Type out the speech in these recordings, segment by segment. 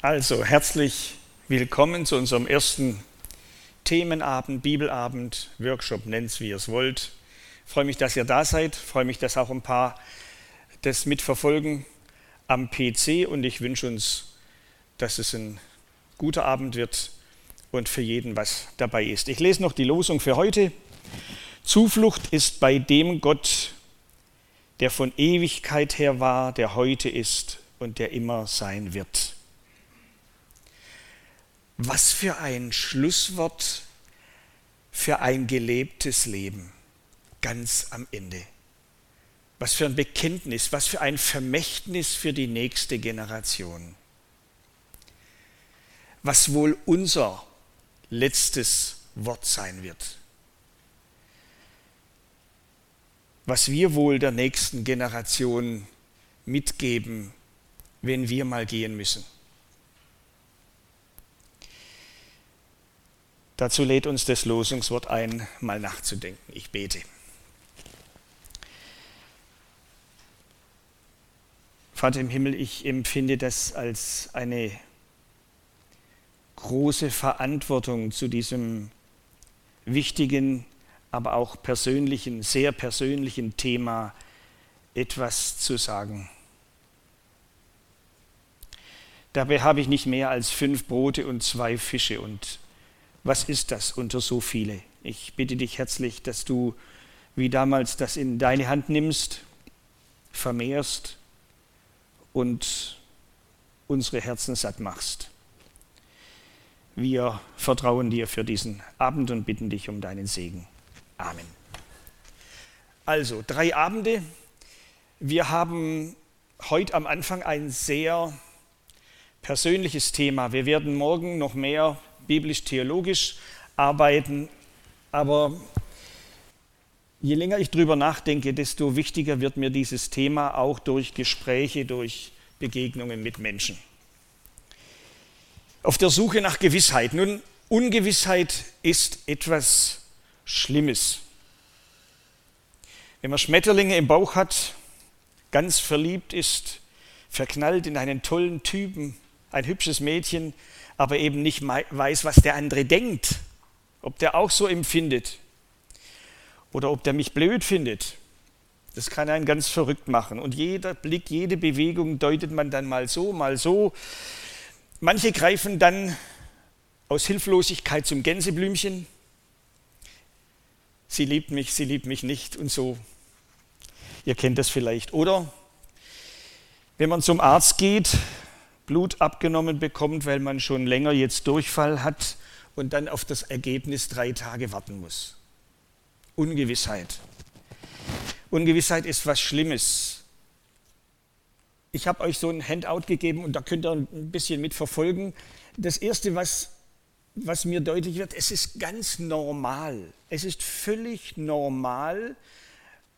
Also herzlich willkommen zu unserem ersten Themenabend, Bibelabend, Workshop, nennt es wie ihr es wollt. Ich freue mich, dass ihr da seid, ich freue mich, dass auch ein paar das mitverfolgen am PC und ich wünsche uns, dass es ein guter Abend wird und für jeden was dabei ist. Ich lese noch die Losung für heute. Zuflucht ist bei dem Gott, der von Ewigkeit her war, der heute ist und der immer sein wird. Was für ein Schlusswort für ein gelebtes Leben ganz am Ende. Was für ein Bekenntnis, was für ein Vermächtnis für die nächste Generation. Was wohl unser letztes Wort sein wird. Was wir wohl der nächsten Generation mitgeben, wenn wir mal gehen müssen. Dazu lädt uns das Losungswort ein, mal nachzudenken. Ich bete. Vater im Himmel, ich empfinde das als eine große Verantwortung zu diesem wichtigen, aber auch persönlichen, sehr persönlichen Thema etwas zu sagen. Dabei habe ich nicht mehr als fünf Brote und zwei Fische und was ist das unter so viele? Ich bitte dich herzlich, dass du wie damals das in deine Hand nimmst, vermehrst und unsere Herzen satt machst. Wir vertrauen dir für diesen Abend und bitten dich um deinen Segen. Amen. Also, drei Abende. Wir haben heute am Anfang ein sehr persönliches Thema. Wir werden morgen noch mehr biblisch-theologisch arbeiten. Aber je länger ich darüber nachdenke, desto wichtiger wird mir dieses Thema auch durch Gespräche, durch Begegnungen mit Menschen. Auf der Suche nach Gewissheit. Nun, Ungewissheit ist etwas Schlimmes. Wenn man Schmetterlinge im Bauch hat, ganz verliebt ist, verknallt in einen tollen Typen, ein hübsches Mädchen, aber eben nicht weiß, was der andere denkt, ob der auch so empfindet oder ob der mich blöd findet. Das kann einen ganz verrückt machen. Und jeder Blick, jede Bewegung deutet man dann mal so, mal so. Manche greifen dann aus Hilflosigkeit zum Gänseblümchen. Sie liebt mich, sie liebt mich nicht und so. Ihr kennt das vielleicht. Oder wenn man zum Arzt geht Blut abgenommen bekommt, weil man schon länger jetzt Durchfall hat und dann auf das Ergebnis drei Tage warten muss. Ungewissheit. Ungewissheit ist was Schlimmes. Ich habe euch so ein Handout gegeben und da könnt ihr ein bisschen mitverfolgen. Das Erste, was, was mir deutlich wird, es ist ganz normal. Es ist völlig normal,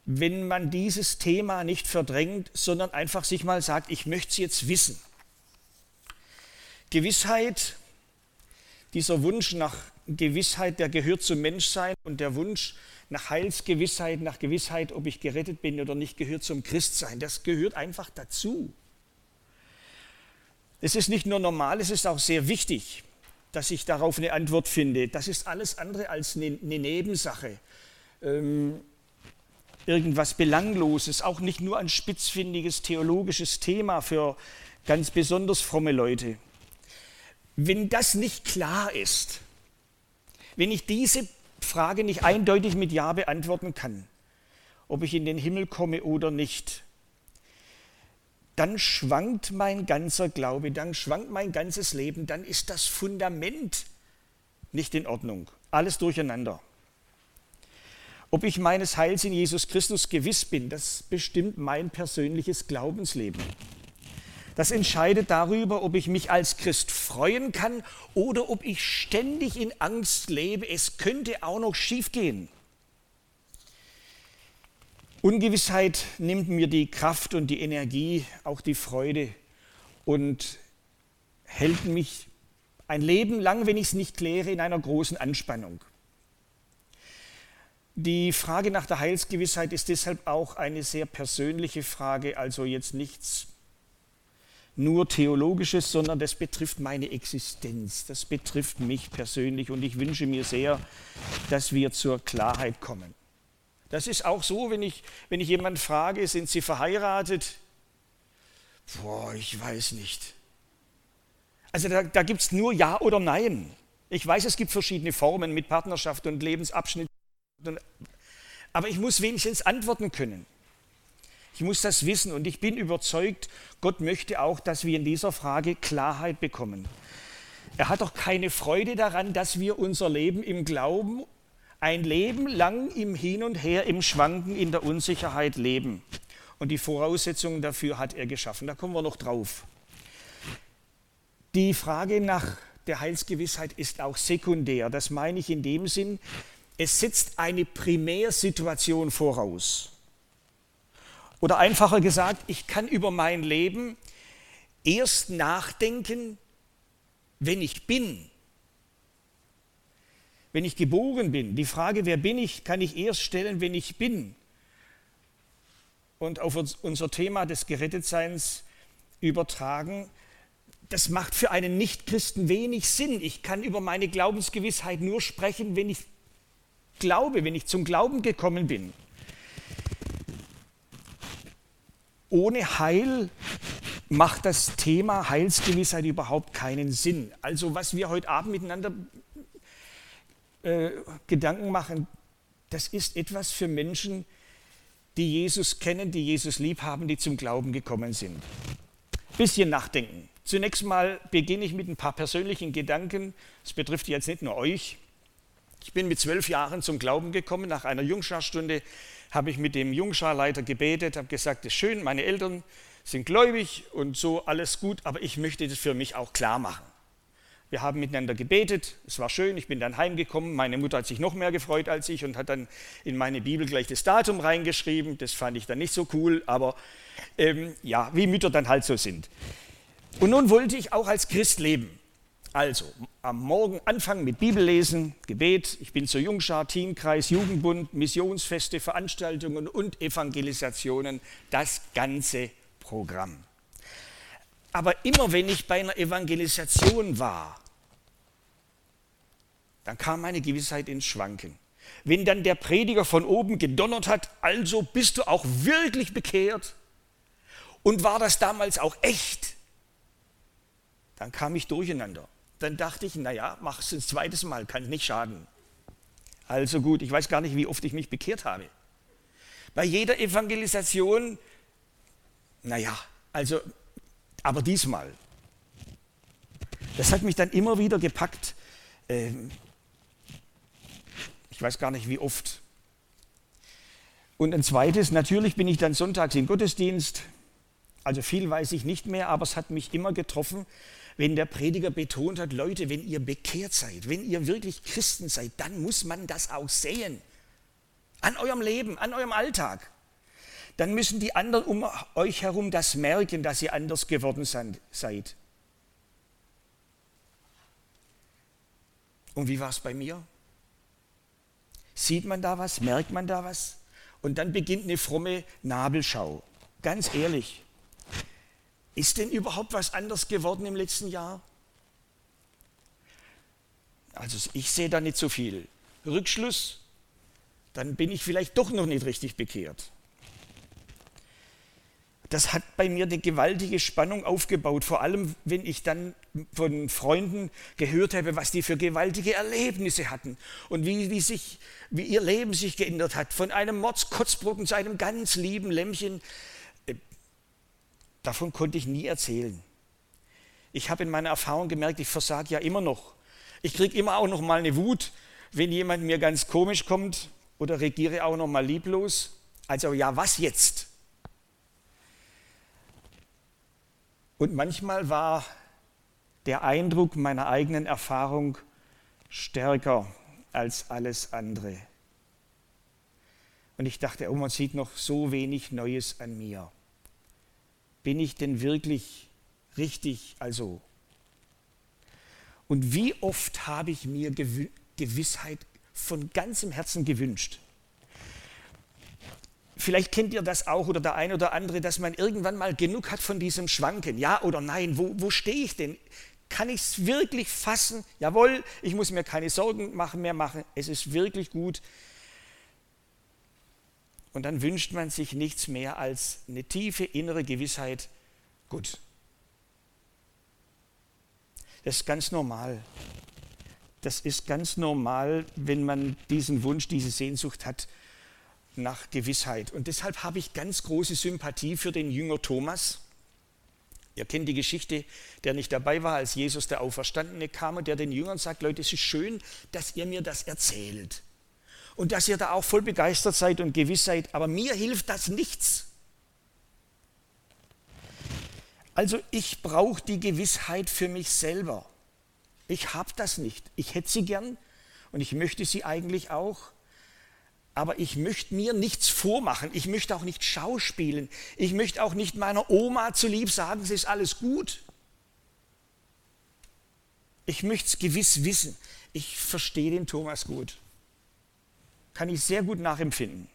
wenn man dieses Thema nicht verdrängt, sondern einfach sich mal sagt, ich möchte es jetzt wissen. Gewissheit, dieser Wunsch nach Gewissheit, der gehört zum Menschsein und der Wunsch nach Heilsgewissheit, nach Gewissheit, ob ich gerettet bin oder nicht, gehört zum Christsein. Das gehört einfach dazu. Es ist nicht nur normal, es ist auch sehr wichtig, dass ich darauf eine Antwort finde. Das ist alles andere als eine, Nebensache. Ähm, irgendwas Belangloses, auch nicht nur ein spitzfindiges theologisches Thema für ganz besonders fromme Leute. Wenn das nicht klar ist, wenn ich diese Frage nicht eindeutig mit Ja beantworten kann, ob ich in den Himmel komme oder nicht, dann schwankt mein ganzer Glaube, dann schwankt mein ganzes Leben, dann ist das Fundament nicht in Ordnung. Alles durcheinander. Ob ich meines Heils in Jesus Christus gewiss bin, das bestimmt mein persönliches Glaubensleben. Das entscheidet darüber, ob ich mich als Christ freuen kann oder ob ich ständig in Angst lebe, es könnte auch noch schiefgehen. Ungewissheit nimmt mir die Kraft und die Energie, auch die Freude und hält mich ein Leben lang, wenn ich es nicht kläre, in einer großen Anspannung. Die Frage nach der Heilsgewissheit ist deshalb auch eine sehr persönliche Frage, also jetzt nichts nur Theologisches, sondern das betrifft meine Existenz, das betrifft mich persönlich und ich wünsche mir sehr, dass wir zur Klarheit kommen. Das ist auch so, wenn ich, wenn ich jemanden frage, sind Sie verheiratet? Boah, ich weiß nicht. Also da, da gibt es nur Ja oder Nein. Ich weiß, es gibt verschiedene Formen mit Partnerschaft und Lebensabschnitt, aber ich muss wenigstens antworten können. Ich muss das wissen und ich bin überzeugt, Gott möchte auch, dass wir in dieser Frage Klarheit bekommen. Er hat doch keine Freude daran, dass wir unser Leben im Glauben ein Leben lang im Hin und Her, im Schwanken, in der Unsicherheit leben. Und die Voraussetzungen dafür hat er geschaffen. Da kommen wir noch drauf. Die Frage nach der Heilsgewissheit ist auch sekundär. Das meine ich in dem Sinn, es setzt eine Primärsituation voraus. Oder einfacher gesagt, ich kann über mein Leben erst nachdenken, wenn ich bin. Wenn ich geboren bin. Die Frage, wer bin ich, kann ich erst stellen, wenn ich bin. Und auf unser Thema des Gerettetseins übertragen, das macht für einen Nichtchristen wenig Sinn. Ich kann über meine Glaubensgewissheit nur sprechen, wenn ich glaube, wenn ich zum Glauben gekommen bin. Ohne Heil macht das Thema Heilsgewissheit überhaupt keinen Sinn. Also was wir heute Abend miteinander äh, Gedanken machen, das ist etwas für Menschen, die Jesus kennen, die Jesus lieb haben, die zum Glauben gekommen sind. Bisschen nachdenken. Zunächst mal beginne ich mit ein paar persönlichen Gedanken. Es betrifft jetzt nicht nur euch. Ich bin mit zwölf Jahren zum Glauben gekommen nach einer Jungscharstunde habe ich mit dem Jungscharleiter gebetet, habe gesagt, das ist schön, meine Eltern sind gläubig und so alles gut, aber ich möchte das für mich auch klar machen. Wir haben miteinander gebetet, es war schön, ich bin dann heimgekommen, meine Mutter hat sich noch mehr gefreut als ich und hat dann in meine Bibel gleich das Datum reingeschrieben, das fand ich dann nicht so cool, aber ähm, ja, wie Mütter dann halt so sind. Und nun wollte ich auch als Christ leben. Also, am Morgen anfangen mit Bibellesen, Gebet. Ich bin zur Jungschar, Teamkreis, Jugendbund, Missionsfeste, Veranstaltungen und Evangelisationen. Das ganze Programm. Aber immer wenn ich bei einer Evangelisation war, dann kam meine Gewissheit ins Schwanken. Wenn dann der Prediger von oben gedonnert hat, also bist du auch wirklich bekehrt? Und war das damals auch echt? Dann kam ich durcheinander dann dachte ich, naja, mach es ein zweites Mal, kann nicht schaden. Also gut, ich weiß gar nicht, wie oft ich mich bekehrt habe. Bei jeder Evangelisation, naja, also, aber diesmal. Das hat mich dann immer wieder gepackt. Ähm, ich weiß gar nicht, wie oft. Und ein zweites, natürlich bin ich dann sonntags im Gottesdienst. Also viel weiß ich nicht mehr, aber es hat mich immer getroffen, wenn der Prediger betont hat, Leute, wenn ihr bekehrt seid, wenn ihr wirklich Christen seid, dann muss man das auch sehen. An eurem Leben, an eurem Alltag. Dann müssen die anderen um euch herum das merken, dass ihr anders geworden seid. Und wie war es bei mir? Sieht man da was? Merkt man da was? Und dann beginnt eine fromme Nabelschau. Ganz ehrlich, ist denn überhaupt was anders geworden im letzten Jahr? Also ich sehe da nicht so viel. Rückschluss, dann bin ich vielleicht doch noch nicht richtig bekehrt. Das hat bei mir eine gewaltige Spannung aufgebaut, vor allem wenn ich dann von Freunden gehört habe, was die für gewaltige Erlebnisse hatten und wie, wie, sich, wie ihr Leben sich geändert hat, von einem Mordskotzbrocken zu einem ganz lieben Lämmchen. Davon konnte ich nie erzählen. Ich habe in meiner Erfahrung gemerkt, ich versage ja immer noch. Ich kriege immer auch noch mal eine Wut, wenn jemand mir ganz komisch kommt oder regiere auch noch mal lieblos. Also ja, was jetzt? Und manchmal war der Eindruck meiner eigenen Erfahrung stärker als alles andere. Und ich dachte, oh, man sieht noch so wenig Neues an mir bin ich denn wirklich richtig, also. Und wie oft habe ich mir Gewissheit von ganzem Herzen gewünscht. vielleicht kennt ihr das auch oder der eine oder andere, dass man irgendwann mal genug hat von diesem Schwanken. Ja oder nein, wo, wo stehe ich denn? Kann ich es wirklich fassen? Jawohl, ich muss mir keine Sorgen machen, mehr machen. Es ist wirklich gut. Und dann wünscht man sich nichts mehr als eine tiefe innere Gewissheit, gut. Das ist ganz normal. Das ist ganz normal, wenn man diesen Wunsch, diese Sehnsucht hat nach Gewissheit. Und deshalb habe ich ganz große Sympathie für den Jünger Thomas. Ihr kennt die Geschichte, der nicht dabei war, als Jesus der Auferstandene kam und der den Jüngern sagt, Leute, es ist schön, dass ihr mir das erzählt. Und dass ihr da auch voll begeistert seid und gewiss seid, aber mir hilft das nichts. Also ich brauche die Gewissheit für mich selber. Ich habe das nicht. Ich hätte sie gern und ich möchte sie eigentlich auch. Aber ich möchte mir nichts vormachen. Ich möchte auch nicht schauspielen. Ich möchte auch nicht meiner Oma zulieb sagen, es ist alles gut. Ich möchte es gewiss wissen. Ich verstehe den Thomas gut. Kann ich sehr gut nachempfinden.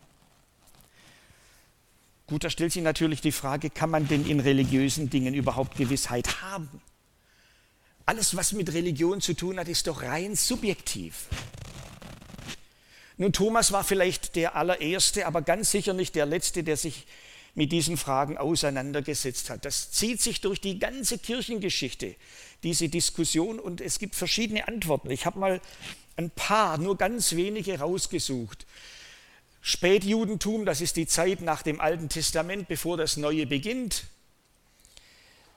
Gut, da stellt sich natürlich die Frage, kann man denn in religiösen Dingen überhaupt Gewissheit haben? Alles, was mit Religion zu tun hat, ist doch rein subjektiv. Nun, Thomas war vielleicht der allererste, aber ganz sicher nicht der letzte, der sich mit diesen Fragen auseinandergesetzt hat. Das zieht sich durch die ganze Kirchengeschichte, diese Diskussion, und es gibt verschiedene Antworten. Ich habe mal ein paar, nur ganz wenige rausgesucht. Spätjudentum, das ist die Zeit nach dem Alten Testament, bevor das Neue beginnt.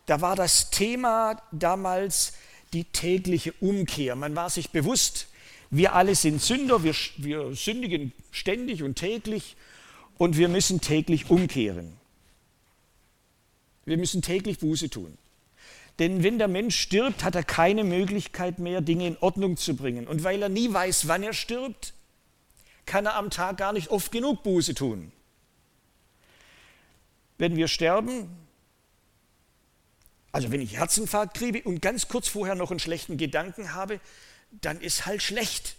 Da war das Thema damals die tägliche Umkehr. Man war sich bewusst, wir alle sind Sünder, wir, wir sündigen ständig und täglich und wir müssen täglich umkehren. Wir müssen täglich Buße tun. Denn wenn der Mensch stirbt, hat er keine Möglichkeit mehr, Dinge in Ordnung zu bringen. Und weil er nie weiß, wann er stirbt, kann er am Tag gar nicht oft genug Buße tun. Wenn wir sterben, also wenn ich Herzinfarkt kriege und ganz kurz vorher noch einen schlechten Gedanken habe, dann ist halt schlecht.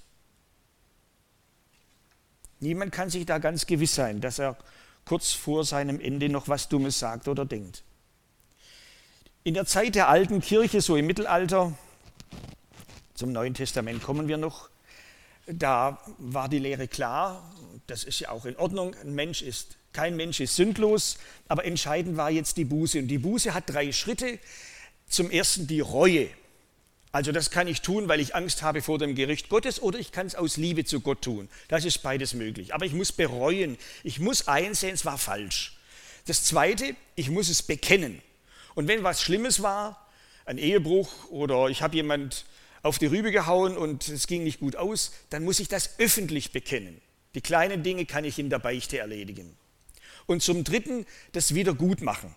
Niemand kann sich da ganz gewiss sein, dass er kurz vor seinem Ende noch was Dummes sagt oder denkt. In der Zeit der alten Kirche, so im Mittelalter, zum Neuen Testament kommen wir noch, da war die Lehre klar, das ist ja auch in Ordnung, ein Mensch ist kein Mensch ist sündlos, aber entscheidend war jetzt die Buße. Und die Buße hat drei Schritte. Zum ersten die Reue. Also das kann ich tun, weil ich Angst habe vor dem Gericht Gottes oder ich kann es aus Liebe zu Gott tun. Das ist beides möglich. Aber ich muss bereuen. Ich muss einsehen, es war falsch. Das Zweite, ich muss es bekennen. Und wenn was Schlimmes war, ein Ehebruch oder ich habe jemand auf die Rübe gehauen und es ging nicht gut aus, dann muss ich das öffentlich bekennen. Die kleinen Dinge kann ich in der Beichte erledigen. Und zum Dritten das Wiedergutmachen.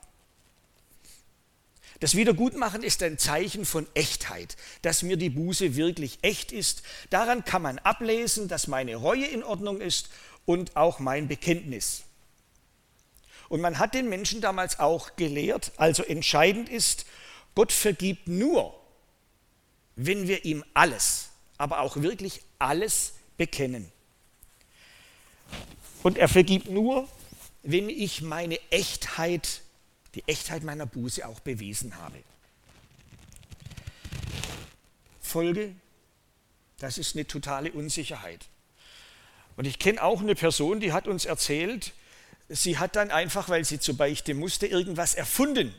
Das Wiedergutmachen ist ein Zeichen von Echtheit, dass mir die Buße wirklich echt ist. Daran kann man ablesen, dass meine Reue in Ordnung ist und auch mein Bekenntnis. Und man hat den Menschen damals auch gelehrt, also entscheidend ist, Gott vergibt nur, wenn wir ihm alles, aber auch wirklich alles bekennen. Und er vergibt nur, wenn ich meine Echtheit, die Echtheit meiner Buße auch bewiesen habe. Folge, das ist eine totale Unsicherheit. Und ich kenne auch eine Person, die hat uns erzählt, sie hat dann einfach, weil sie zur Beichte musste, irgendwas erfunden.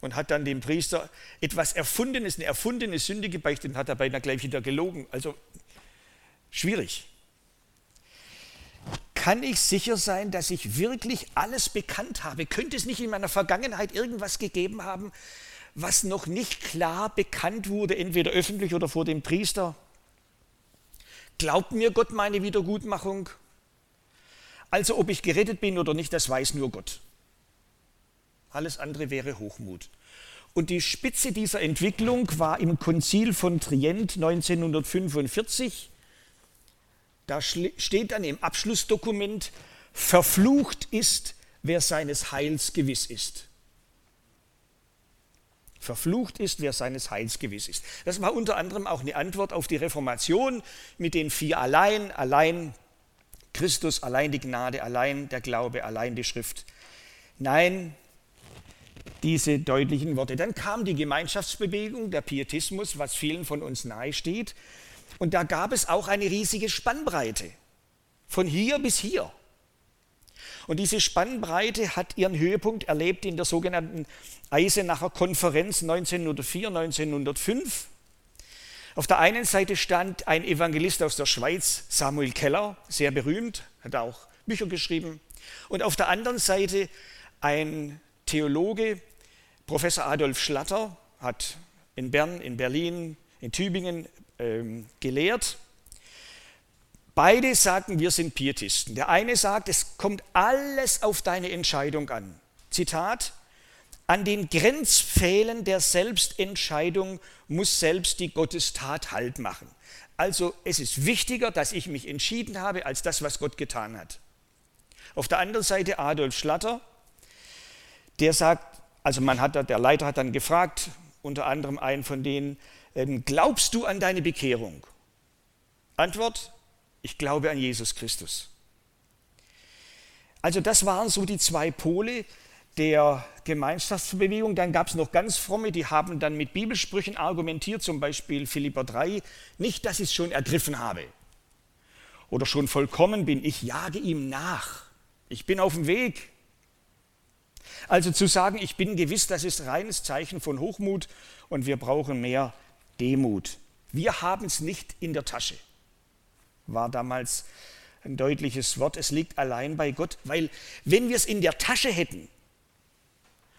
Und hat dann dem Priester etwas Erfundenes, eine erfundene Sünde gebeichtet und hat dabei dann gleich wieder gelogen. Also schwierig kann ich sicher sein, dass ich wirklich alles bekannt habe? Könnte es nicht in meiner Vergangenheit irgendwas gegeben haben, was noch nicht klar bekannt wurde, entweder öffentlich oder vor dem Priester? Glaubt mir Gott meine Wiedergutmachung? Also ob ich gerettet bin oder nicht, das weiß nur Gott. Alles andere wäre Hochmut. Und die Spitze dieser Entwicklung war im Konzil von Trient 1945 da steht dann im Abschlussdokument, verflucht ist, wer seines Heils gewiss ist. Verflucht ist, wer seines Heils gewiss ist. Das war unter anderem auch eine Antwort auf die Reformation mit den vier Allein. Allein Christus, allein die Gnade, allein der Glaube, allein die Schrift. Nein, diese deutlichen Worte. Dann kam die Gemeinschaftsbewegung, der Pietismus, was vielen von uns nahe steht. Und da gab es auch eine riesige Spannbreite, von hier bis hier. Und diese Spannbreite hat ihren Höhepunkt erlebt in der sogenannten Eisenacher Konferenz 1904, 1905. Auf der einen Seite stand ein Evangelist aus der Schweiz, Samuel Keller, sehr berühmt, hat auch Bücher geschrieben. Und auf der anderen Seite ein Theologe, Professor Adolf Schlatter, hat in Bern, in Berlin, in Tübingen ähm, gelehrt. Beide sagten, wir sind Pietisten. Der eine sagt, es kommt alles auf deine Entscheidung an. Zitat, an den Grenzpfählen der Selbstentscheidung muss selbst die Gottestat Halt machen. Also es ist wichtiger, dass ich mich entschieden habe, als das, was Gott getan hat. Auf der anderen Seite Adolf Schlatter, der sagt, also man hat, der Leiter hat dann gefragt, unter anderem einen von denen, ähm, glaubst du an deine Bekehrung? Antwort, ich glaube an Jesus Christus. Also das waren so die zwei Pole der Gemeinschaftsbewegung. Dann gab es noch ganz fromme, die haben dann mit Bibelsprüchen argumentiert, zum Beispiel Philipper 3, nicht, dass ich es schon ergriffen habe oder schon vollkommen bin, ich jage ihm nach. Ich bin auf dem Weg. Also zu sagen, ich bin gewiss, das ist reines Zeichen von Hochmut und wir brauchen mehr Demut. Wir haben es nicht in der Tasche war damals ein deutliches Wort. Es liegt allein bei Gott, weil wenn wir es in der Tasche hätten,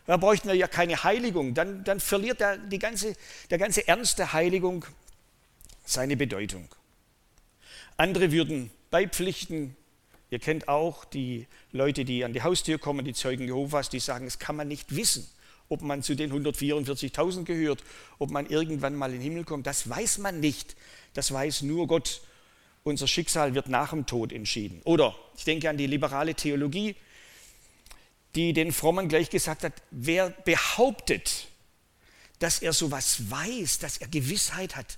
da bräuchten wir ja keine Heiligung, dann, dann verliert der, die ganze, der ganze Ernst der Heiligung seine Bedeutung. Andere würden beipflichten. Ihr kennt auch die Leute, die an die Haustür kommen, die Zeugen Jehovas, die sagen, es kann man nicht wissen, ob man zu den 144.000 gehört, ob man irgendwann mal in den Himmel kommt. Das weiß man nicht. Das weiß nur Gott unser Schicksal wird nach dem Tod entschieden. Oder ich denke an die liberale Theologie, die den Frommen gleich gesagt hat, wer behauptet, dass er sowas weiß, dass er Gewissheit hat,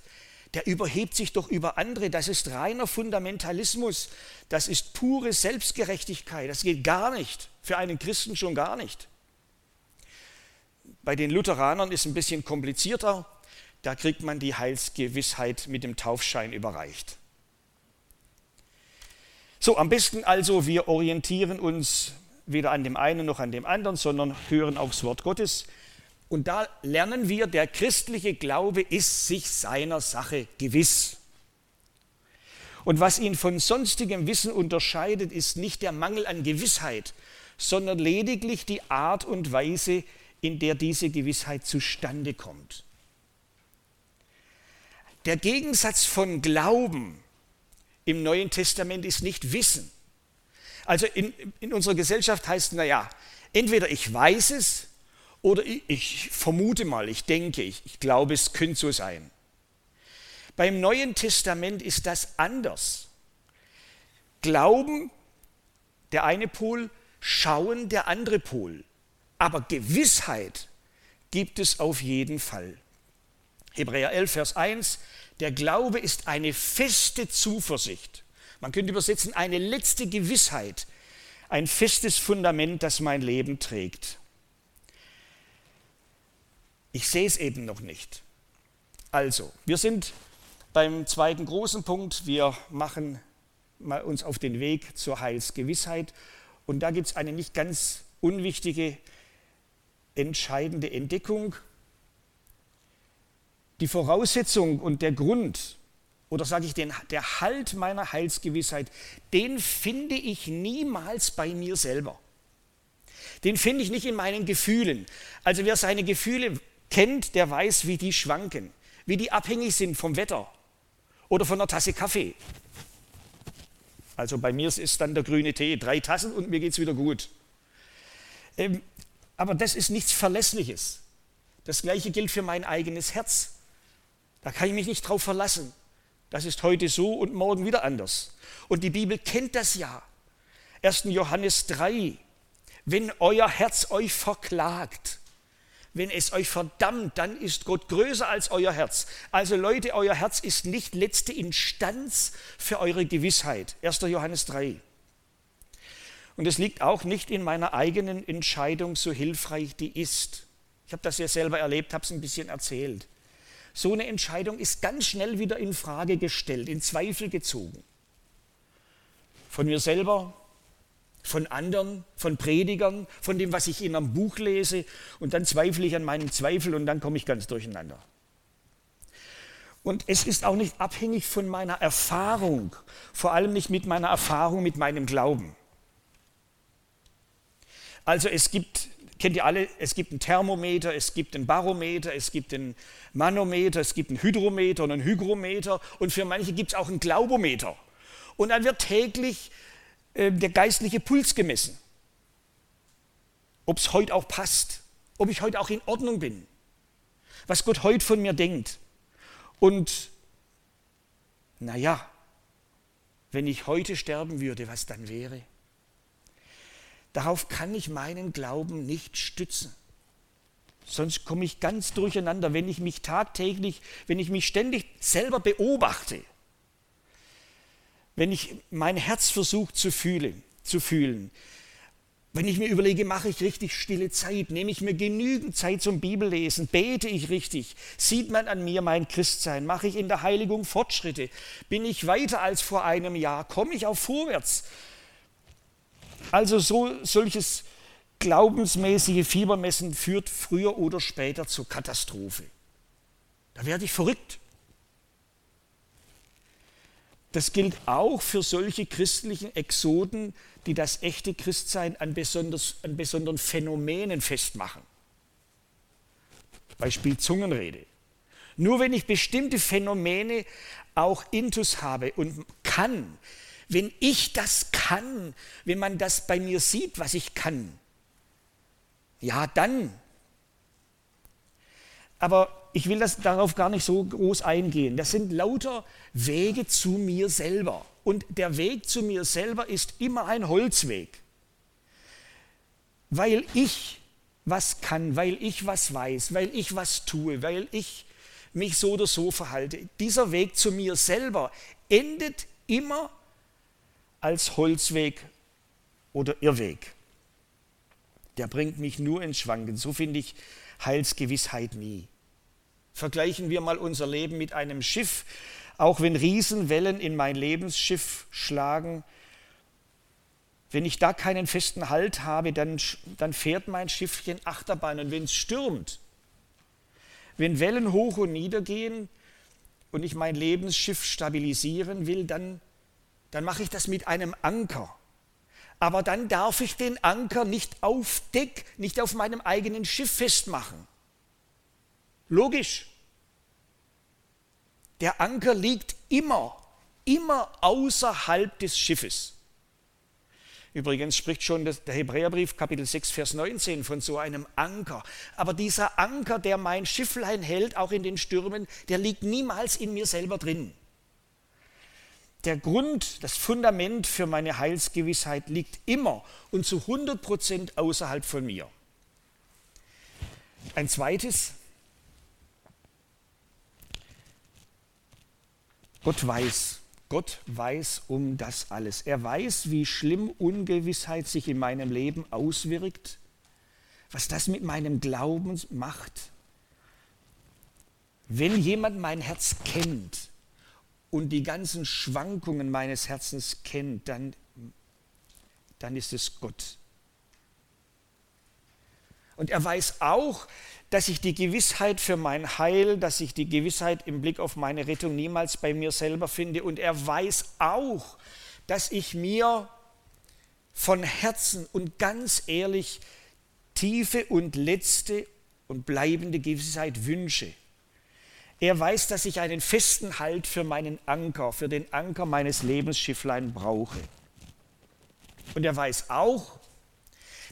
der überhebt sich doch über andere. Das ist reiner Fundamentalismus. Das ist pure Selbstgerechtigkeit. Das geht gar nicht. Für einen Christen schon gar nicht. Bei den Lutheranern ist es ein bisschen komplizierter. Da kriegt man die Heilsgewissheit mit dem Taufschein überreicht. So, am besten also, wir orientieren uns weder an dem einen noch an dem anderen, sondern hören aufs Wort Gottes. Und da lernen wir, der christliche Glaube ist sich seiner Sache gewiss. Und was ihn von sonstigem Wissen unterscheidet, ist nicht der Mangel an Gewissheit, sondern lediglich die Art und Weise, in der diese Gewissheit zustande kommt. Der Gegensatz von Glauben im Neuen Testament ist nicht Wissen. Also in, in unserer Gesellschaft heißt, naja, entweder ich weiß es oder ich, ich vermute mal, ich denke, ich, ich glaube, es könnte so sein. Beim Neuen Testament ist das anders. Glauben, der eine Pol, Schauen, der andere Pol. Aber Gewissheit gibt es auf jeden Fall. Hebräer 11, Vers 1, der Glaube ist eine feste Zuversicht. Man könnte übersetzen, eine letzte Gewissheit, ein festes Fundament, das mein Leben trägt. Ich sehe es eben noch nicht. Also, wir sind beim zweiten großen Punkt. Wir machen uns auf den Weg zur Heilsgewissheit. Und da gibt es eine nicht ganz unwichtige, entscheidende Entdeckung. Die Voraussetzung und der Grund, oder sage ich den, der Halt meiner Heilsgewissheit, den finde ich niemals bei mir selber. Den finde ich nicht in meinen Gefühlen. Also wer seine Gefühle kennt, der weiß, wie die schwanken, wie die abhängig sind vom Wetter oder von einer Tasse Kaffee. Also bei mir ist dann der grüne Tee, drei Tassen und mir geht es wieder gut. Ähm, aber das ist nichts Verlässliches. Das gleiche gilt für mein eigenes Herz. Da kann ich mich nicht drauf verlassen. Das ist heute so und morgen wieder anders. Und die Bibel kennt das ja. 1. Johannes 3. Wenn euer Herz euch verklagt, wenn es euch verdammt, dann ist Gott größer als euer Herz. Also Leute, euer Herz ist nicht letzte Instanz für eure Gewissheit. 1. Johannes 3. Und es liegt auch nicht in meiner eigenen Entscheidung, so hilfreich die ist. Ich habe das ja selber erlebt, habe es ein bisschen erzählt. So eine Entscheidung ist ganz schnell wieder in Frage gestellt, in Zweifel gezogen. Von mir selber, von anderen, von Predigern, von dem, was ich in einem Buch lese. Und dann zweifle ich an meinem Zweifel und dann komme ich ganz durcheinander. Und es ist auch nicht abhängig von meiner Erfahrung, vor allem nicht mit meiner Erfahrung, mit meinem Glauben. Also es gibt, kennt ihr alle, es gibt ein Thermometer, es gibt ein Barometer, es gibt ein Manometer, es gibt ein Hydrometer und ein Hygrometer und für manche gibt es auch ein Glaubometer. Und dann wird täglich äh, der geistliche Puls gemessen. Ob es heute auch passt, ob ich heute auch in Ordnung bin, was Gott heute von mir denkt. Und naja, wenn ich heute sterben würde, was dann wäre? Darauf kann ich meinen Glauben nicht stützen. Sonst komme ich ganz durcheinander, wenn ich mich tagtäglich, wenn ich mich ständig selber beobachte, wenn ich mein Herz versuche zu fühlen, zu fühlen, wenn ich mir überlege, mache ich richtig stille Zeit, nehme ich mir genügend Zeit zum Bibellesen, bete ich richtig, sieht man an mir mein Christsein, mache ich in der Heiligung Fortschritte, bin ich weiter als vor einem Jahr, komme ich auch vorwärts. Also so, solches glaubensmäßige Fiebermessen führt früher oder später zur Katastrophe. Da werde ich verrückt. Das gilt auch für solche christlichen Exoden, die das echte Christsein an, besonders, an besonderen Phänomenen festmachen. Beispiel Zungenrede. Nur wenn ich bestimmte Phänomene auch intus habe und kann, wenn ich das kann, wenn man das bei mir sieht, was ich kann, ja dann. Aber ich will das darauf gar nicht so groß eingehen. Das sind lauter Wege zu mir selber. Und der Weg zu mir selber ist immer ein Holzweg. Weil ich was kann, weil ich was weiß, weil ich was tue, weil ich mich so oder so verhalte. Dieser Weg zu mir selber endet immer als Holzweg oder Irrweg. Der bringt mich nur ins Schwanken. So finde ich Heilsgewissheit nie. Vergleichen wir mal unser Leben mit einem Schiff. Auch wenn Riesenwellen in mein Lebensschiff schlagen, wenn ich da keinen festen Halt habe, dann, dann fährt mein Schiffchen Achterbahn. Und wenn es stürmt, wenn Wellen hoch und nieder gehen und ich mein Lebensschiff stabilisieren will, dann, dann mache ich das mit einem Anker. Aber dann darf ich den Anker nicht auf Deck, nicht auf meinem eigenen Schiff festmachen. Logisch. Der Anker liegt immer, immer außerhalb des Schiffes. Übrigens spricht schon der Hebräerbrief Kapitel 6, Vers 19 von so einem Anker. Aber dieser Anker, der mein Schifflein hält, auch in den Stürmen, der liegt niemals in mir selber drin. Der Grund, das Fundament für meine Heilsgewissheit liegt immer und zu 100 Prozent außerhalb von mir. Ein zweites, Gott weiß, Gott weiß um das alles. Er weiß, wie schlimm Ungewissheit sich in meinem Leben auswirkt, was das mit meinem Glauben macht. Wenn jemand mein Herz kennt und die ganzen Schwankungen meines Herzens kennt, dann, dann ist es Gott. Und er weiß auch, dass ich die Gewissheit für mein Heil, dass ich die Gewissheit im Blick auf meine Rettung niemals bei mir selber finde. Und er weiß auch, dass ich mir von Herzen und ganz ehrlich tiefe und letzte und bleibende Gewissheit wünsche. Er weiß, dass ich einen festen Halt für meinen Anker, für den Anker meines Lebensschifflein brauche. Und er weiß auch,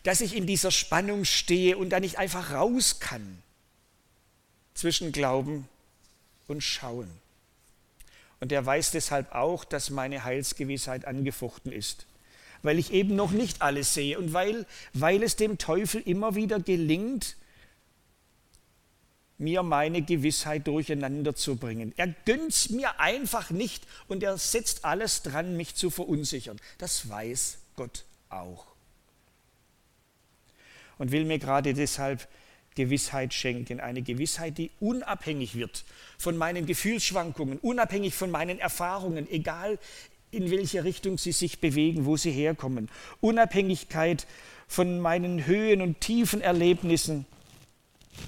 dass ich in dieser Spannung stehe und da nicht einfach raus kann zwischen Glauben und Schauen. Und er weiß deshalb auch, dass meine Heilsgewissheit angefochten ist, weil ich eben noch nicht alles sehe und weil, weil es dem Teufel immer wieder gelingt, mir meine Gewissheit durcheinander zu bringen. Er gönnt mir einfach nicht und er setzt alles dran, mich zu verunsichern. Das weiß Gott auch. Und will mir gerade deshalb Gewissheit schenken, eine Gewissheit, die unabhängig wird von meinen Gefühlsschwankungen, unabhängig von meinen Erfahrungen, egal in welche Richtung sie sich bewegen, wo sie herkommen. Unabhängigkeit von meinen Höhen und tiefen Erlebnissen.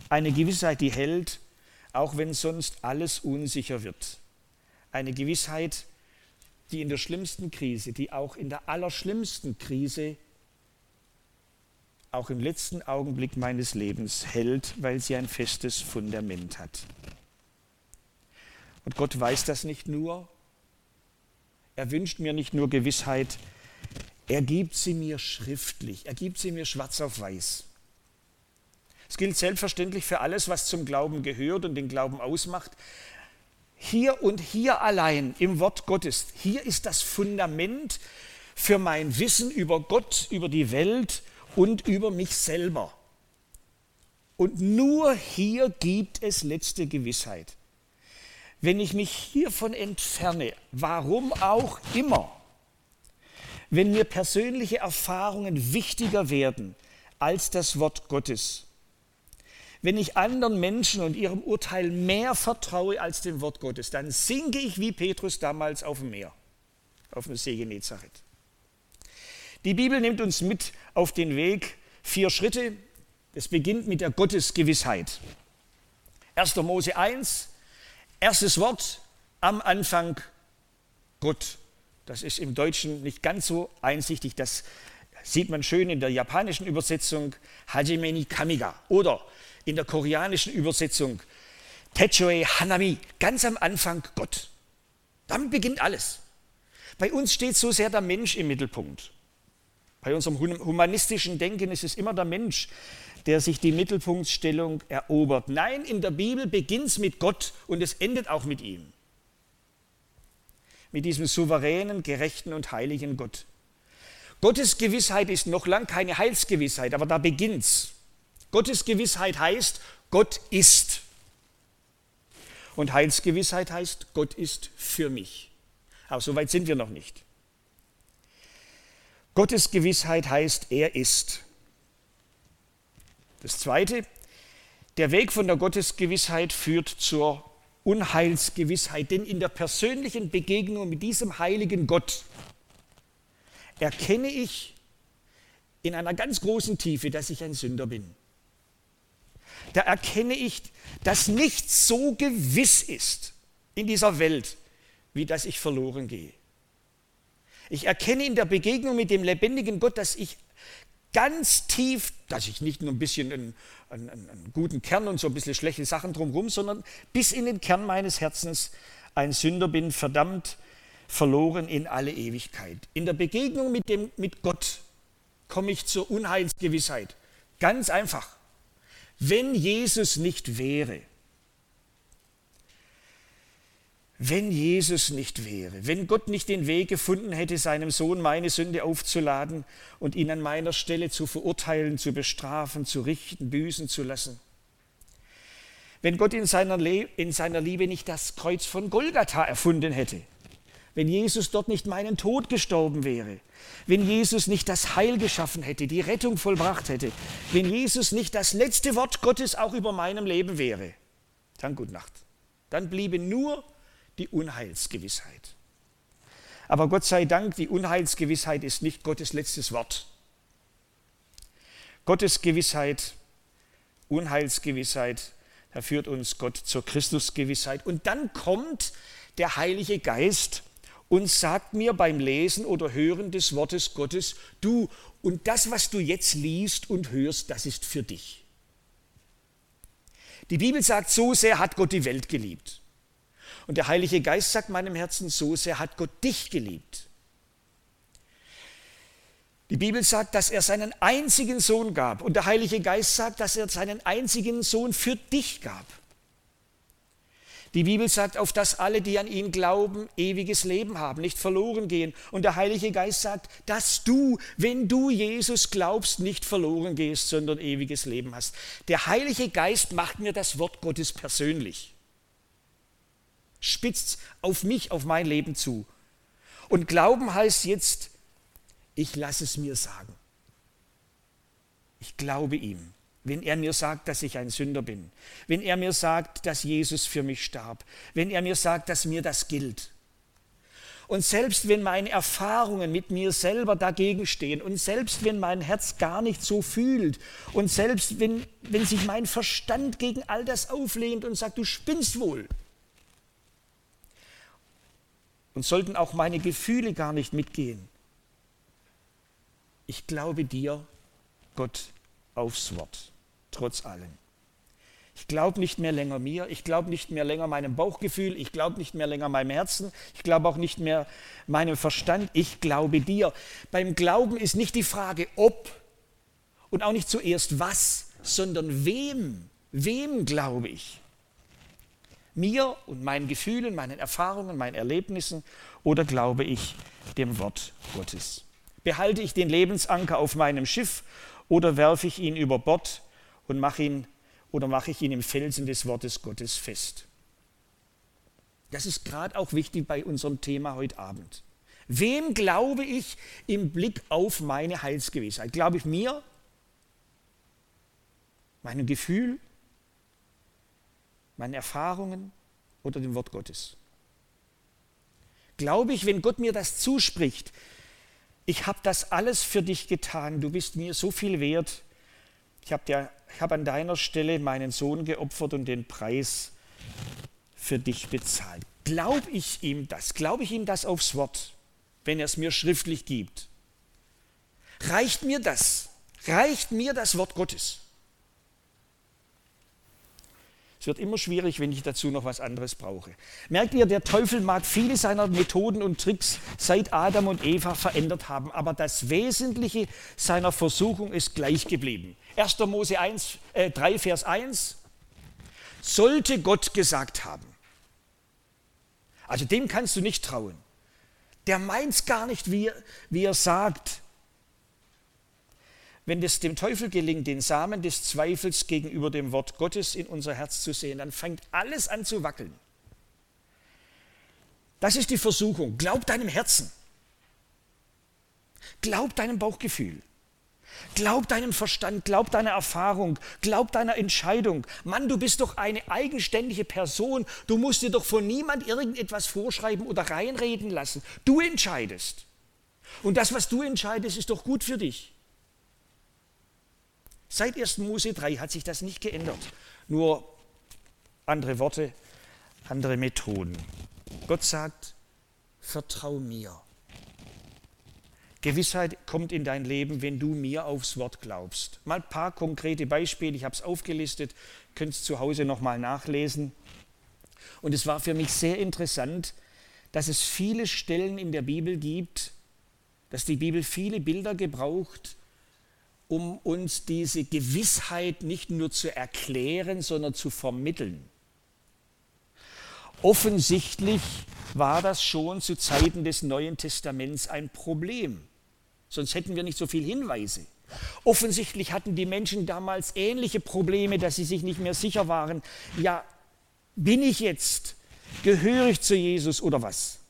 Eine Gewissheit, die hält, auch wenn sonst alles unsicher wird. Eine Gewissheit, die in der schlimmsten Krise, die auch in der allerschlimmsten Krise, auch im letzten Augenblick meines Lebens hält, weil sie ein festes Fundament hat. Und Gott weiß das nicht nur, er wünscht mir nicht nur Gewissheit, er gibt sie mir schriftlich, er gibt sie mir schwarz auf weiß. Es gilt selbstverständlich für alles, was zum Glauben gehört und den Glauben ausmacht. Hier und hier allein im Wort Gottes, hier ist das Fundament für mein Wissen über Gott, über die Welt und über mich selber. Und nur hier gibt es letzte Gewissheit. Wenn ich mich hiervon entferne, warum auch immer, wenn mir persönliche Erfahrungen wichtiger werden als das Wort Gottes, wenn ich anderen Menschen und ihrem Urteil mehr vertraue als dem Wort Gottes, dann sinke ich wie Petrus damals auf dem Meer, auf dem See Genezareth. Die Bibel nimmt uns mit auf den Weg, vier Schritte. Es beginnt mit der Gottesgewissheit. 1. Mose 1, Erstes Wort am Anfang Gott. Das ist im Deutschen nicht ganz so einsichtig. Das sieht man schön in der japanischen Übersetzung Hajime ni Kamiga oder in der koreanischen Übersetzung Techoe Hanami. Ganz am Anfang Gott. Damit beginnt alles. Bei uns steht so sehr der Mensch im Mittelpunkt. Bei unserem humanistischen Denken ist es immer der Mensch, der sich die Mittelpunktstellung erobert. Nein, in der Bibel beginnt es mit Gott und es endet auch mit ihm. Mit diesem souveränen, gerechten und heiligen Gott. Gottes Gewissheit ist noch lang keine Heilsgewissheit, aber da beginnt's. Gottes Gewissheit heißt, Gott ist. Und Heilsgewissheit heißt, Gott ist für mich. Aber so weit sind wir noch nicht. Gottes Gewissheit heißt, er ist. Das Zweite, der Weg von der Gottesgewissheit führt zur Unheilsgewissheit, denn in der persönlichen Begegnung mit diesem heiligen Gott erkenne ich in einer ganz großen Tiefe, dass ich ein Sünder bin. Da erkenne ich, dass nichts so gewiss ist in dieser Welt, wie dass ich verloren gehe. Ich erkenne in der Begegnung mit dem lebendigen Gott, dass ich ganz tief, dass ich nicht nur ein bisschen einen, einen, einen, guten Kern und so ein bisschen schlechte Sachen drumherum, sondern bis in den Kern meines Herzens ein Sünder bin, verdammt verloren in alle Ewigkeit. In der Begegnung mit, dem, mit Gott komme ich zur Unheilsgewissheit. Ganz einfach. Wenn Jesus nicht wäre, wenn Jesus nicht wäre, wenn Gott nicht den Weg gefunden hätte, seinem Sohn meine Sünde aufzuladen und ihn an meiner Stelle zu verurteilen, zu bestrafen, zu richten, büßen zu lassen. Wenn Gott in seiner, Le in seiner Liebe nicht das Kreuz von Golgatha erfunden hätte, wenn Jesus dort nicht meinen Tod gestorben wäre, wenn Jesus nicht das Heil geschaffen hätte, die Rettung vollbracht hätte, wenn Jesus nicht das letzte Wort Gottes auch über meinem Leben wäre, dann gut Nacht. Dann bliebe nur die Unheilsgewissheit. Aber Gott sei Dank, die Unheilsgewissheit ist nicht Gottes letztes Wort. Gottes Gewissheit, Unheilsgewissheit, da führt uns Gott zur Christusgewissheit. Und dann kommt der Heilige Geist und sagt mir beim Lesen oder Hören des Wortes Gottes, du und das, was du jetzt liest und hörst, das ist für dich. Die Bibel sagt, so sehr hat Gott die Welt geliebt. Und der Heilige Geist sagt meinem Herzen, so sehr hat Gott dich geliebt. Die Bibel sagt, dass er seinen einzigen Sohn gab. Und der Heilige Geist sagt, dass er seinen einzigen Sohn für dich gab. Die Bibel sagt, auf dass alle, die an ihn glauben, ewiges Leben haben, nicht verloren gehen. Und der Heilige Geist sagt, dass du, wenn du Jesus glaubst, nicht verloren gehst, sondern ewiges Leben hast. Der Heilige Geist macht mir das Wort Gottes persönlich spitzt auf mich, auf mein Leben zu. Und Glauben heißt jetzt Ich lasse es mir sagen. Ich glaube ihm, wenn er mir sagt, dass ich ein Sünder bin, wenn er mir sagt, dass Jesus für mich starb, wenn er mir sagt, dass mir das gilt. Und selbst wenn meine Erfahrungen mit mir selber dagegen stehen und selbst wenn mein Herz gar nicht so fühlt und selbst wenn, wenn sich mein Verstand gegen all das auflehnt und sagt, du spinnst wohl, und sollten auch meine Gefühle gar nicht mitgehen. Ich glaube dir, Gott, aufs Wort, trotz allem. Ich glaube nicht mehr länger mir, ich glaube nicht mehr länger meinem Bauchgefühl, ich glaube nicht mehr länger meinem Herzen, ich glaube auch nicht mehr meinem Verstand, ich glaube dir. Beim Glauben ist nicht die Frage ob und auch nicht zuerst was, sondern wem, wem glaube ich? Mir und meinen Gefühlen, meinen Erfahrungen, meinen Erlebnissen oder glaube ich dem Wort Gottes? Behalte ich den Lebensanker auf meinem Schiff oder werfe ich ihn über Bord und mache ihn oder mache ich ihn im Felsen des Wortes Gottes fest. Das ist gerade auch wichtig bei unserem Thema heute Abend. Wem glaube ich im Blick auf meine Heilsgewissheit? Glaube ich mir, meinem Gefühl, meinen Erfahrungen oder dem Wort Gottes? Glaube ich, wenn Gott mir das zuspricht, ich habe das alles für dich getan, du bist mir so viel wert, ich habe hab an deiner Stelle meinen Sohn geopfert und den Preis für dich bezahlt. Glaube ich ihm das? Glaube ich ihm das aufs Wort, wenn er es mir schriftlich gibt? Reicht mir das? Reicht mir das Wort Gottes? Es wird immer schwierig, wenn ich dazu noch was anderes brauche. Merkt ihr, der Teufel mag viele seiner Methoden und Tricks seit Adam und Eva verändert haben, aber das Wesentliche seiner Versuchung ist gleich geblieben. 1. Mose 1, äh, 3, Vers 1. Sollte Gott gesagt haben. Also dem kannst du nicht trauen. Der meint es gar nicht, wie, wie er sagt wenn es dem Teufel gelingt, den Samen des Zweifels gegenüber dem Wort Gottes in unser Herz zu sehen, dann fängt alles an zu wackeln. Das ist die Versuchung. Glaub deinem Herzen. Glaub deinem Bauchgefühl. Glaub deinem Verstand, glaub deiner Erfahrung, glaub deiner Entscheidung. Mann, du bist doch eine eigenständige Person. Du musst dir doch von niemand irgendetwas vorschreiben oder reinreden lassen. Du entscheidest. Und das, was du entscheidest, ist doch gut für dich. Seit 1. Mose 3 hat sich das nicht geändert. Nur andere Worte, andere Methoden. Gott sagt, vertrau mir. Gewissheit kommt in dein Leben, wenn du mir aufs Wort glaubst. Mal ein paar konkrete Beispiele, ich habe es aufgelistet, könnt es zu Hause nochmal nachlesen. Und es war für mich sehr interessant, dass es viele Stellen in der Bibel gibt, dass die Bibel viele Bilder gebraucht, um uns diese Gewissheit nicht nur zu erklären, sondern zu vermitteln. Offensichtlich war das schon zu Zeiten des Neuen Testaments ein Problem. Sonst hätten wir nicht so viele Hinweise. Offensichtlich hatten die Menschen damals ähnliche Probleme, dass sie sich nicht mehr sicher waren. Ja, bin ich jetzt? Gehöre ich zu Jesus oder was?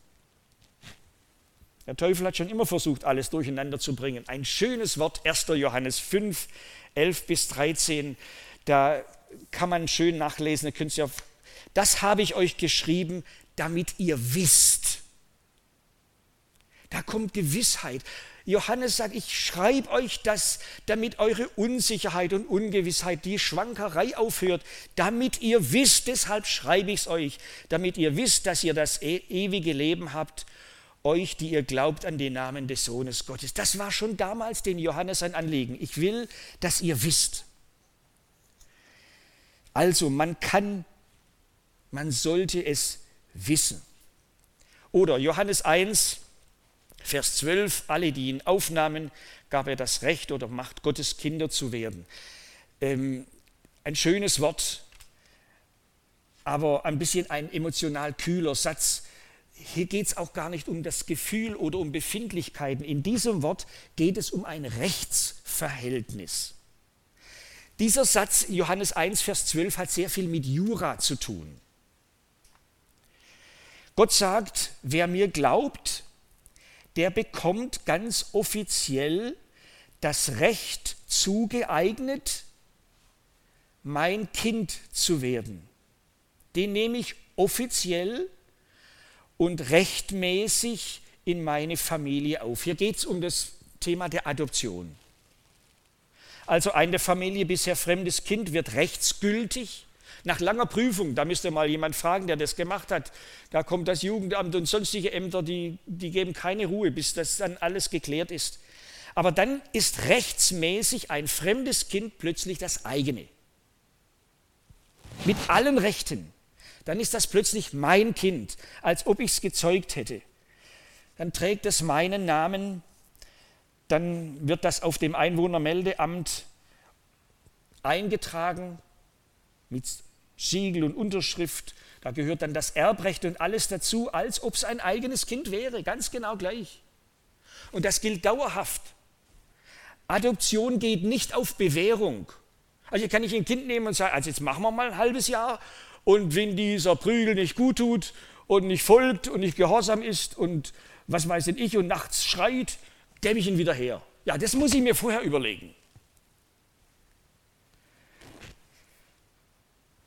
Der Teufel hat schon immer versucht, alles durcheinander zu bringen. Ein schönes Wort, 1. Johannes 5, 11 bis 13, da kann man schön nachlesen, auf, das habe ich euch geschrieben, damit ihr wisst. Da kommt Gewissheit. Johannes sagt, ich schreibe euch das, damit eure Unsicherheit und Ungewissheit, die Schwankerei aufhört, damit ihr wisst, deshalb schreibe ich es euch, damit ihr wisst, dass ihr das e ewige Leben habt euch, die ihr glaubt an den Namen des Sohnes Gottes. Das war schon damals dem Johannes ein Anliegen. Ich will, dass ihr wisst. Also man kann, man sollte es wissen. Oder Johannes 1, Vers 12, alle, die ihn aufnahmen, gab er das Recht oder Macht, Gottes Kinder zu werden. Ähm, ein schönes Wort, aber ein bisschen ein emotional kühler Satz hier geht es auch gar nicht um das Gefühl oder um Befindlichkeiten. In diesem Wort geht es um ein Rechtsverhältnis. Dieser Satz, Johannes 1, Vers 12, hat sehr viel mit Jura zu tun. Gott sagt, wer mir glaubt, der bekommt ganz offiziell das Recht zugeeignet, mein Kind zu werden. Den nehme ich offiziell und rechtmäßig in meine Familie auf. Hier geht es um das Thema der Adoption. Also ein der Familie bisher fremdes Kind wird rechtsgültig nach langer Prüfung, da müsste mal jemand fragen, der das gemacht hat, da kommt das Jugendamt und sonstige Ämter, die, die geben keine Ruhe, bis das dann alles geklärt ist. Aber dann ist rechtsmäßig ein fremdes Kind plötzlich das eigene. Mit allen Rechten. Dann ist das plötzlich mein Kind, als ob ich es gezeugt hätte. Dann trägt es meinen Namen, dann wird das auf dem Einwohnermeldeamt eingetragen mit Siegel und Unterschrift. Da gehört dann das Erbrecht und alles dazu, als ob es ein eigenes Kind wäre, ganz genau gleich. Und das gilt dauerhaft. Adoption geht nicht auf Bewährung. Also hier kann ich ein Kind nehmen und sagen, also jetzt machen wir mal ein halbes Jahr und wenn dieser Prügel nicht gut tut und nicht folgt und nicht gehorsam ist und was weiß denn ich und nachts schreit, gebe ich ihn wieder her. Ja, das muss ich mir vorher überlegen.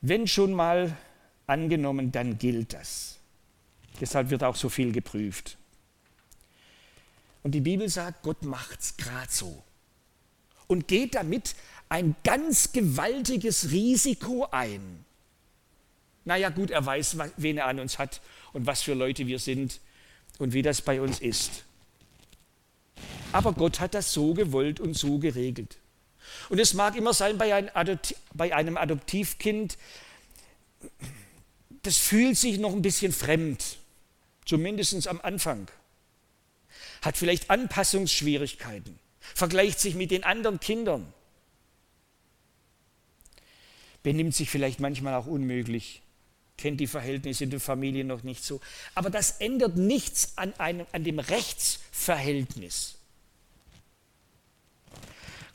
Wenn schon mal angenommen, dann gilt das. Deshalb wird auch so viel geprüft. Und die Bibel sagt, Gott macht es gerade so. Und geht damit ein ganz gewaltiges Risiko ein. Naja gut, er weiß, wen er an uns hat und was für Leute wir sind und wie das bei uns ist. Aber Gott hat das so gewollt und so geregelt. Und es mag immer sein bei, ein bei einem Adoptivkind, das fühlt sich noch ein bisschen fremd, zumindest am Anfang. Hat vielleicht Anpassungsschwierigkeiten, vergleicht sich mit den anderen Kindern, benimmt sich vielleicht manchmal auch unmöglich, kennt die Verhältnisse der Familie noch nicht so. Aber das ändert nichts an, einem, an dem Rechtsverhältnis.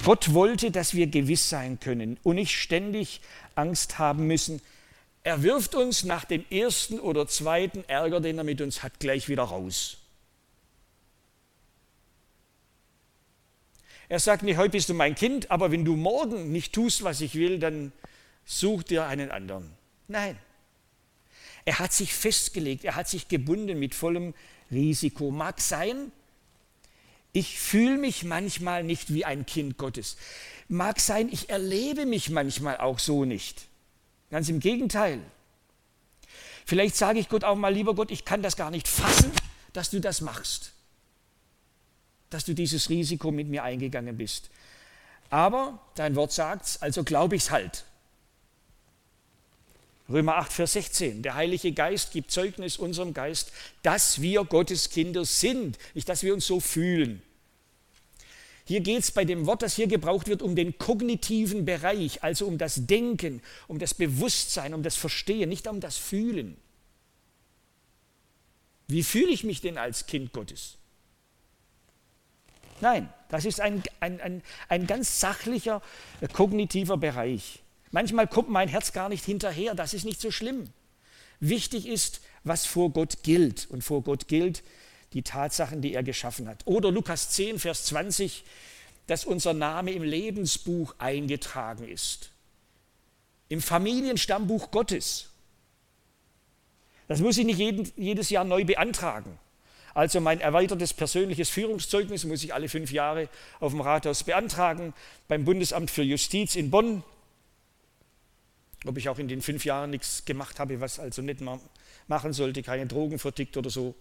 Gott wollte, dass wir gewiss sein können und nicht ständig Angst haben müssen. Er wirft uns nach dem ersten oder zweiten Ärger, den er mit uns hat, gleich wieder raus. Er sagt nicht, heute bist du mein Kind, aber wenn du morgen nicht tust, was ich will, dann such dir einen anderen. Nein. Er hat sich festgelegt, er hat sich gebunden mit vollem Risiko. Mag sein, ich fühle mich manchmal nicht wie ein Kind Gottes. Mag sein, ich erlebe mich manchmal auch so nicht. Ganz im Gegenteil. Vielleicht sage ich Gott auch mal, lieber Gott, ich kann das gar nicht fassen, dass du das machst. Dass du dieses Risiko mit mir eingegangen bist. Aber dein Wort sagt's, also glaube ich's halt. Römer 8, Vers 16. Der Heilige Geist gibt Zeugnis unserem Geist, dass wir Gottes Kinder sind, nicht dass wir uns so fühlen. Hier geht es bei dem Wort, das hier gebraucht wird, um den kognitiven Bereich, also um das Denken, um das Bewusstsein, um das Verstehen, nicht um das Fühlen. Wie fühle ich mich denn als Kind Gottes? Nein, das ist ein, ein, ein, ein ganz sachlicher, äh, kognitiver Bereich. Manchmal kommt mein Herz gar nicht hinterher, das ist nicht so schlimm. Wichtig ist, was vor Gott gilt. Und vor Gott gilt die Tatsachen, die er geschaffen hat. Oder Lukas 10, Vers 20, dass unser Name im Lebensbuch eingetragen ist. Im Familienstammbuch Gottes. Das muss ich nicht jeden, jedes Jahr neu beantragen. Also mein erweitertes persönliches Führungszeugnis muss ich alle fünf Jahre auf dem Rathaus beantragen, beim Bundesamt für Justiz in Bonn ob ich auch in den fünf Jahren nichts gemacht habe, was also nicht machen sollte, keine Drogen vertickt oder so.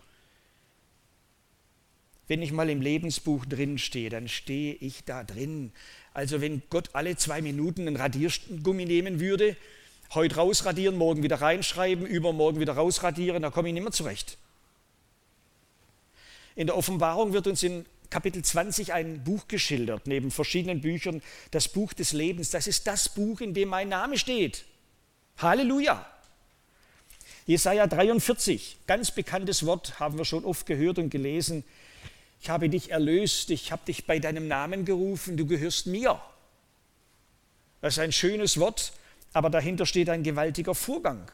Wenn ich mal im Lebensbuch drin stehe, dann stehe ich da drin. Also wenn Gott alle zwei Minuten einen Radiergummi nehmen würde, heute rausradieren, morgen wieder reinschreiben, übermorgen wieder rausradieren, da komme ich nicht mehr zurecht. In der Offenbarung wird uns in Kapitel 20 ein Buch geschildert, neben verschiedenen Büchern, das Buch des Lebens. Das ist das Buch, in dem mein Name steht. Halleluja! Jesaja 43, ganz bekanntes Wort, haben wir schon oft gehört und gelesen. Ich habe dich erlöst, ich habe dich bei deinem Namen gerufen, du gehörst mir. Das ist ein schönes Wort, aber dahinter steht ein gewaltiger Vorgang.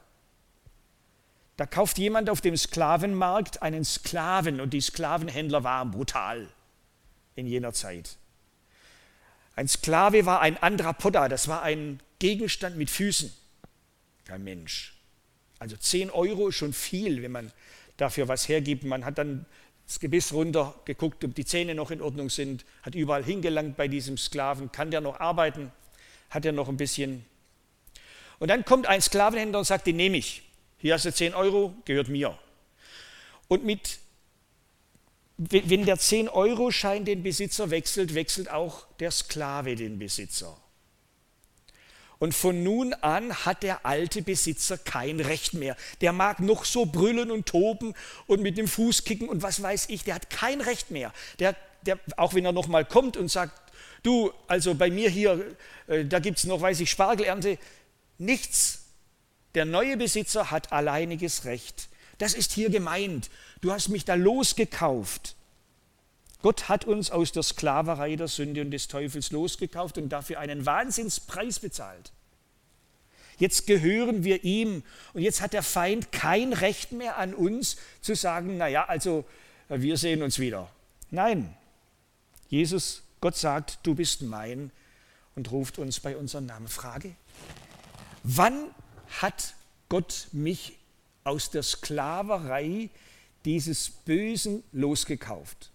Da kauft jemand auf dem Sklavenmarkt einen Sklaven und die Sklavenhändler waren brutal in jener Zeit. Ein Sklave war ein Andrapoda, das war ein Gegenstand mit Füßen, kein Mensch. Also 10 Euro ist schon viel, wenn man dafür was hergibt. Man hat dann das Gebiss runter geguckt, ob die Zähne noch in Ordnung sind, hat überall hingelangt bei diesem Sklaven, kann der noch arbeiten, hat er noch ein bisschen. Und dann kommt ein Sklavenhändler und sagt, den nehme ich. Hier hast du 10 Euro, gehört mir. Und mit, wenn der 10-Euro-Schein den Besitzer wechselt, wechselt auch der Sklave den Besitzer. Und von nun an hat der alte Besitzer kein Recht mehr. Der mag noch so brüllen und toben und mit dem Fuß kicken und was weiß ich, der hat kein Recht mehr. Der, der, auch wenn er nochmal kommt und sagt, du, also bei mir hier, äh, da gibt es noch, weiß ich, Spargelernte, nichts. Der neue Besitzer hat alleiniges Recht. Das ist hier gemeint. Du hast mich da losgekauft. Gott hat uns aus der Sklaverei der Sünde und des Teufels losgekauft und dafür einen Wahnsinnspreis bezahlt. Jetzt gehören wir ihm und jetzt hat der Feind kein Recht mehr an uns zu sagen, naja, also wir sehen uns wieder. Nein, Jesus, Gott sagt, du bist mein und ruft uns bei unserem Namen. Frage, wann hat Gott mich aus der Sklaverei dieses Bösen losgekauft?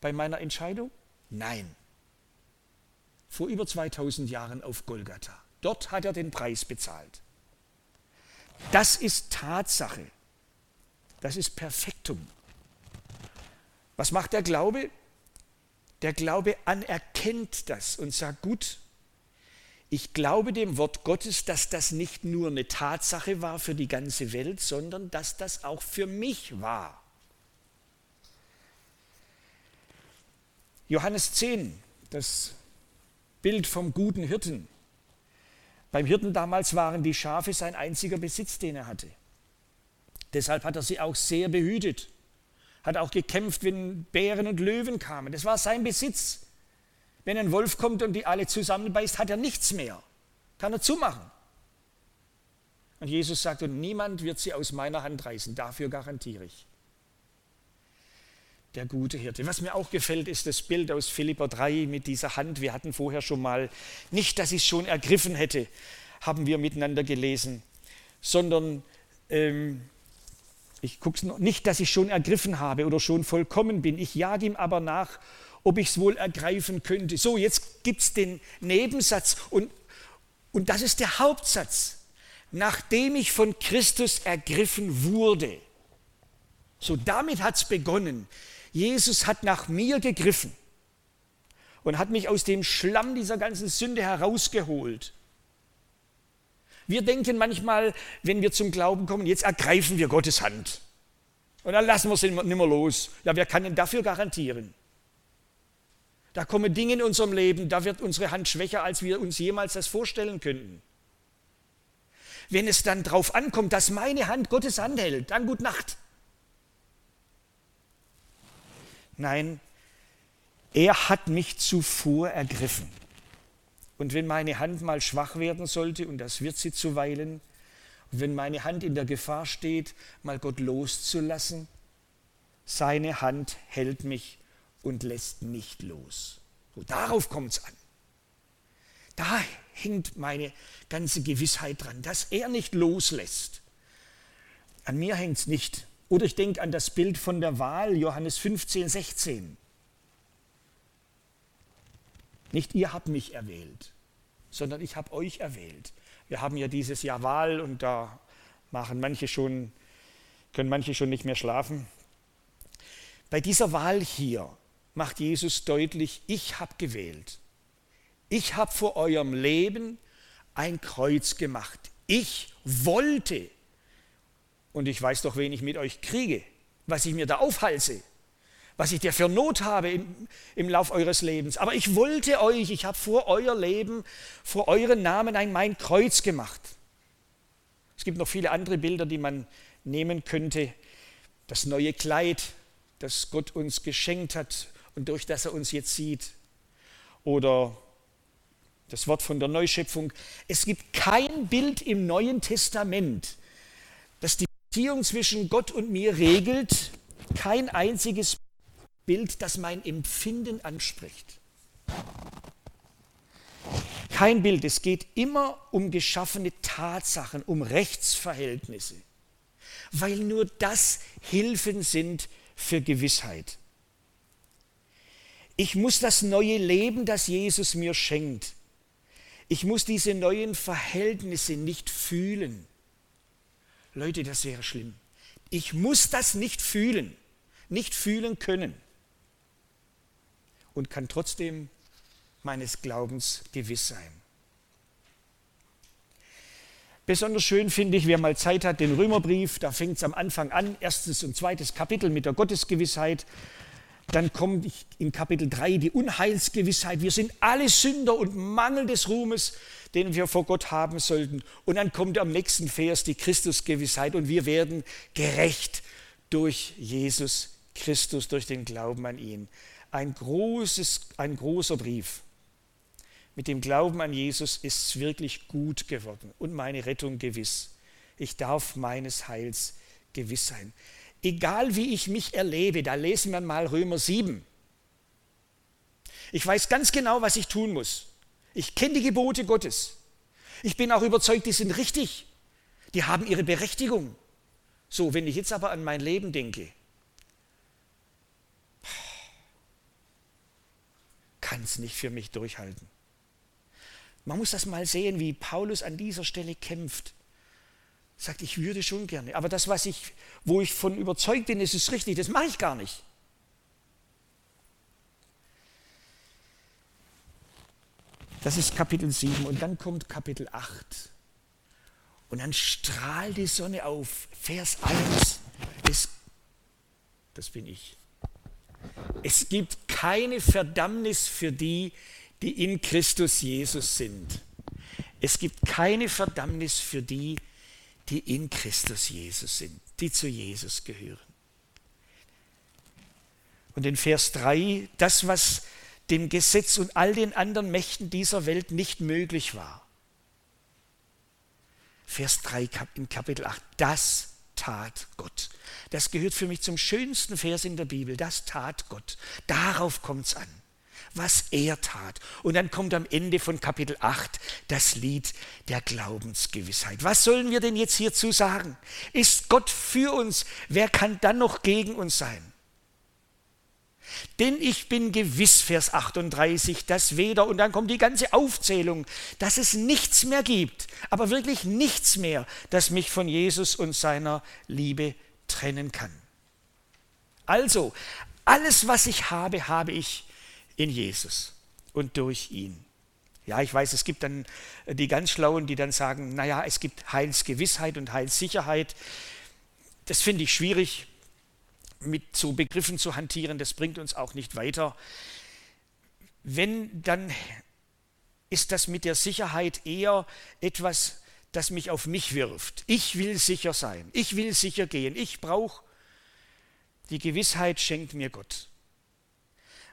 Bei meiner Entscheidung? Nein. Vor über 2000 Jahren auf Golgatha. Dort hat er den Preis bezahlt. Das ist Tatsache. Das ist Perfektum. Was macht der Glaube? Der Glaube anerkennt das und sagt, gut, ich glaube dem Wort Gottes, dass das nicht nur eine Tatsache war für die ganze Welt, sondern dass das auch für mich war. Johannes 10, das Bild vom guten Hirten. Beim Hirten damals waren die Schafe sein einziger Besitz, den er hatte. Deshalb hat er sie auch sehr behütet, hat auch gekämpft, wenn Bären und Löwen kamen. Das war sein Besitz. Wenn ein Wolf kommt und die alle zusammenbeißt, hat er nichts mehr. Kann er zumachen. Und Jesus sagt, und niemand wird sie aus meiner Hand reißen, dafür garantiere ich der gute Hirte. Was mir auch gefällt, ist das Bild aus Philippa 3 mit dieser Hand. Wir hatten vorher schon mal, nicht, dass ich es schon ergriffen hätte, haben wir miteinander gelesen, sondern ähm, ich gucke noch, nicht, dass ich schon ergriffen habe oder schon vollkommen bin. Ich jage ihm aber nach, ob ich es wohl ergreifen könnte. So, jetzt gibt es den Nebensatz und, und das ist der Hauptsatz. Nachdem ich von Christus ergriffen wurde. So, damit hat es begonnen. Jesus hat nach mir gegriffen und hat mich aus dem Schlamm dieser ganzen Sünde herausgeholt. Wir denken manchmal, wenn wir zum Glauben kommen, jetzt ergreifen wir Gottes Hand. Und dann lassen wir es nicht mehr los. Ja, wer kann denn dafür garantieren? Da kommen Dinge in unserem Leben, da wird unsere Hand schwächer, als wir uns jemals das vorstellen könnten. Wenn es dann darauf ankommt, dass meine Hand Gottes Hand hält, dann gut Nacht. Nein, er hat mich zuvor ergriffen. Und wenn meine Hand mal schwach werden sollte, und das wird sie zuweilen, und wenn meine Hand in der Gefahr steht, mal Gott loszulassen, seine Hand hält mich und lässt nicht los. So, darauf kommt es an. Da hängt meine ganze Gewissheit dran, dass er nicht loslässt. An mir hängt es nicht. Oder ich denke an das Bild von der Wahl, Johannes 15, 16. Nicht ihr habt mich erwählt, sondern ich habe euch erwählt. Wir haben ja dieses Jahr Wahl und da machen manche schon, können manche schon nicht mehr schlafen. Bei dieser Wahl hier macht Jesus deutlich, ich habe gewählt. Ich habe vor eurem Leben ein Kreuz gemacht. Ich wollte und ich weiß doch, wen ich mit euch kriege, was ich mir da aufhalse, was ich dir für Not habe im, im Lauf eures Lebens. Aber ich wollte euch, ich habe vor euer Leben, vor euren Namen ein mein Kreuz gemacht. Es gibt noch viele andere Bilder, die man nehmen könnte. Das neue Kleid, das Gott uns geschenkt hat und durch das er uns jetzt sieht. Oder das Wort von der Neuschöpfung. Es gibt kein Bild im Neuen Testament, das die Beziehung zwischen Gott und mir regelt kein einziges Bild, das mein Empfinden anspricht. Kein Bild, es geht immer um geschaffene Tatsachen, um Rechtsverhältnisse, weil nur das Hilfen sind für Gewissheit. Ich muss das neue Leben, das Jesus mir schenkt, ich muss diese neuen Verhältnisse nicht fühlen. Leute, das wäre schlimm. Ich muss das nicht fühlen, nicht fühlen können und kann trotzdem meines Glaubens gewiss sein. Besonders schön finde ich, wer mal Zeit hat, den Römerbrief, da fängt es am Anfang an, erstes und zweites Kapitel mit der Gottesgewissheit. Dann kommt in Kapitel 3 die Unheilsgewissheit. Wir sind alle Sünder und Mangel des Ruhmes, den wir vor Gott haben sollten. Und dann kommt am nächsten Vers die Christusgewissheit und wir werden gerecht durch Jesus Christus, durch den Glauben an ihn. Ein, großes, ein großer Brief. Mit dem Glauben an Jesus ist es wirklich gut geworden und meine Rettung gewiss. Ich darf meines Heils gewiss sein egal wie ich mich erlebe, da lesen wir mal Römer 7. Ich weiß ganz genau, was ich tun muss. Ich kenne die Gebote Gottes. Ich bin auch überzeugt, die sind richtig. Die haben ihre Berechtigung. So, wenn ich jetzt aber an mein Leben denke, kann es nicht für mich durchhalten. Man muss das mal sehen, wie Paulus an dieser Stelle kämpft sagt, ich würde schon gerne, aber das, was ich, wo ich von überzeugt bin, ist es richtig, das mache ich gar nicht. Das ist Kapitel 7 und dann kommt Kapitel 8. Und dann strahlt die Sonne auf. Vers 1. Es, das bin ich. Es gibt keine Verdammnis für die, die in Christus Jesus sind. Es gibt keine Verdammnis für die die in Christus Jesus sind, die zu Jesus gehören. Und in Vers 3, das, was dem Gesetz und all den anderen Mächten dieser Welt nicht möglich war. Vers 3 in Kapitel 8, das tat Gott. Das gehört für mich zum schönsten Vers in der Bibel. Das tat Gott. Darauf kommt es an was er tat. Und dann kommt am Ende von Kapitel 8 das Lied der Glaubensgewissheit. Was sollen wir denn jetzt hierzu sagen? Ist Gott für uns? Wer kann dann noch gegen uns sein? Denn ich bin gewiss, Vers 38, dass weder, und dann kommt die ganze Aufzählung, dass es nichts mehr gibt, aber wirklich nichts mehr, das mich von Jesus und seiner Liebe trennen kann. Also, alles, was ich habe, habe ich in Jesus und durch ihn. Ja, ich weiß, es gibt dann die ganz Schlauen, die dann sagen, naja, es gibt Heilsgewissheit und Heilssicherheit. Das finde ich schwierig, mit so Begriffen zu hantieren, das bringt uns auch nicht weiter. Wenn, dann ist das mit der Sicherheit eher etwas, das mich auf mich wirft. Ich will sicher sein, ich will sicher gehen, ich brauche die Gewissheit, schenkt mir Gott.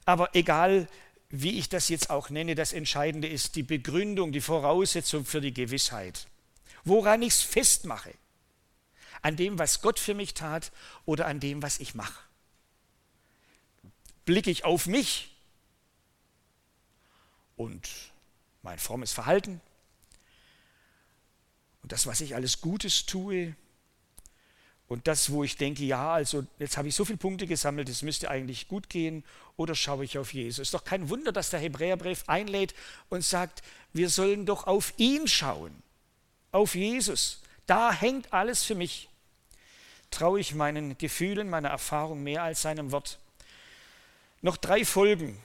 Aber egal, wie ich das jetzt auch nenne, das Entscheidende ist die Begründung, die Voraussetzung für die Gewissheit. Woran ich es festmache. An dem, was Gott für mich tat oder an dem, was ich mache. Blicke ich auf mich und mein frommes Verhalten und das, was ich alles Gutes tue, und das, wo ich denke, ja, also jetzt habe ich so viele Punkte gesammelt, es müsste eigentlich gut gehen, oder schaue ich auf Jesus? Ist doch kein Wunder, dass der Hebräerbrief einlädt und sagt, wir sollen doch auf ihn schauen, auf Jesus. Da hängt alles für mich. Traue ich meinen Gefühlen, meiner Erfahrung mehr als seinem Wort. Noch drei Folgen,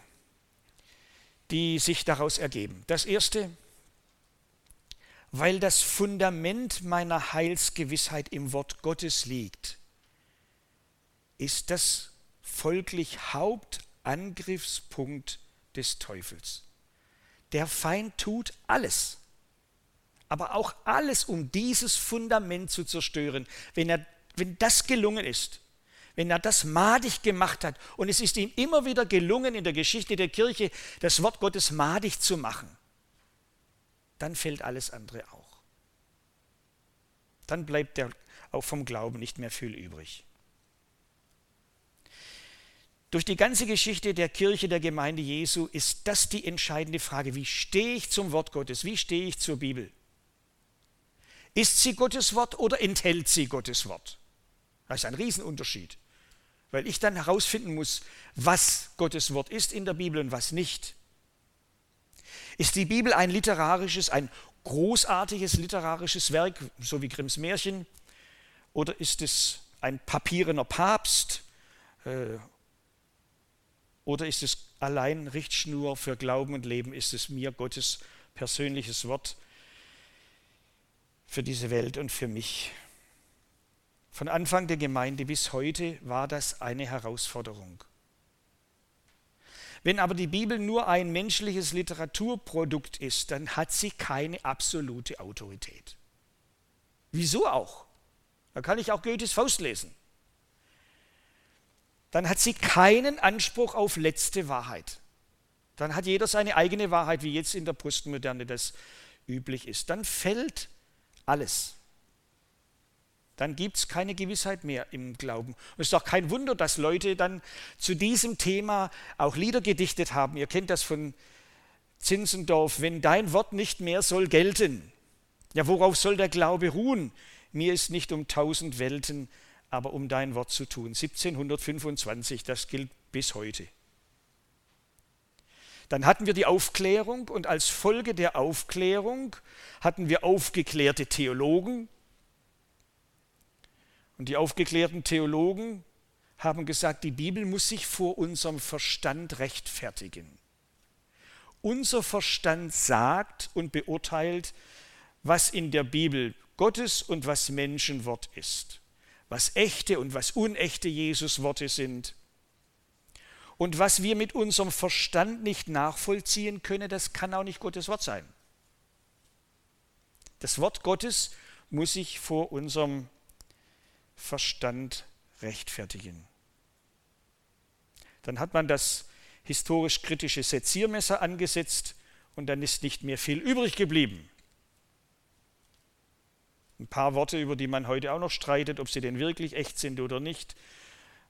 die sich daraus ergeben. Das erste, weil das Fundament meiner Heilsgewissheit im Wort Gottes liegt, ist das folglich Hauptangriffspunkt des Teufels. Der Feind tut alles, aber auch alles, um dieses Fundament zu zerstören. Wenn, er, wenn das gelungen ist, wenn er das madig gemacht hat, und es ist ihm immer wieder gelungen, in der Geschichte der Kirche das Wort Gottes madig zu machen, dann fällt alles andere auch. Dann bleibt der auch vom Glauben nicht mehr viel übrig. Durch die ganze Geschichte der Kirche, der Gemeinde Jesu ist das die entscheidende Frage. Wie stehe ich zum Wort Gottes? Wie stehe ich zur Bibel? Ist sie Gottes Wort oder enthält sie Gottes Wort? Das ist ein Riesenunterschied, weil ich dann herausfinden muss, was Gottes Wort ist in der Bibel und was nicht. Ist die Bibel ein literarisches, ein großartiges literarisches Werk, so wie Grimms Märchen, oder ist es ein papierener Papst äh, oder ist es allein Richtschnur für Glauben und Leben? Ist es mir Gottes persönliches Wort für diese Welt und für mich? Von Anfang der Gemeinde bis heute war das eine Herausforderung. Wenn aber die Bibel nur ein menschliches Literaturprodukt ist, dann hat sie keine absolute Autorität. Wieso auch? Da kann ich auch Goethes Faust lesen dann hat sie keinen Anspruch auf letzte Wahrheit. Dann hat jeder seine eigene Wahrheit, wie jetzt in der Postmoderne das üblich ist. Dann fällt alles. Dann gibt es keine Gewissheit mehr im Glauben. Und es ist doch kein Wunder, dass Leute dann zu diesem Thema auch Lieder gedichtet haben. Ihr kennt das von Zinzendorf, wenn dein Wort nicht mehr soll gelten. Ja, worauf soll der Glaube ruhen? Mir ist nicht um tausend Welten aber um dein Wort zu tun. 1725, das gilt bis heute. Dann hatten wir die Aufklärung und als Folge der Aufklärung hatten wir aufgeklärte Theologen. Und die aufgeklärten Theologen haben gesagt, die Bibel muss sich vor unserem Verstand rechtfertigen. Unser Verstand sagt und beurteilt, was in der Bibel Gottes und was Menschenwort ist was echte und was unechte Jesusworte sind. Und was wir mit unserem Verstand nicht nachvollziehen können, das kann auch nicht Gottes Wort sein. Das Wort Gottes muss sich vor unserem Verstand rechtfertigen. Dann hat man das historisch kritische Seziermesser angesetzt und dann ist nicht mehr viel übrig geblieben. Ein paar Worte, über die man heute auch noch streitet, ob sie denn wirklich echt sind oder nicht.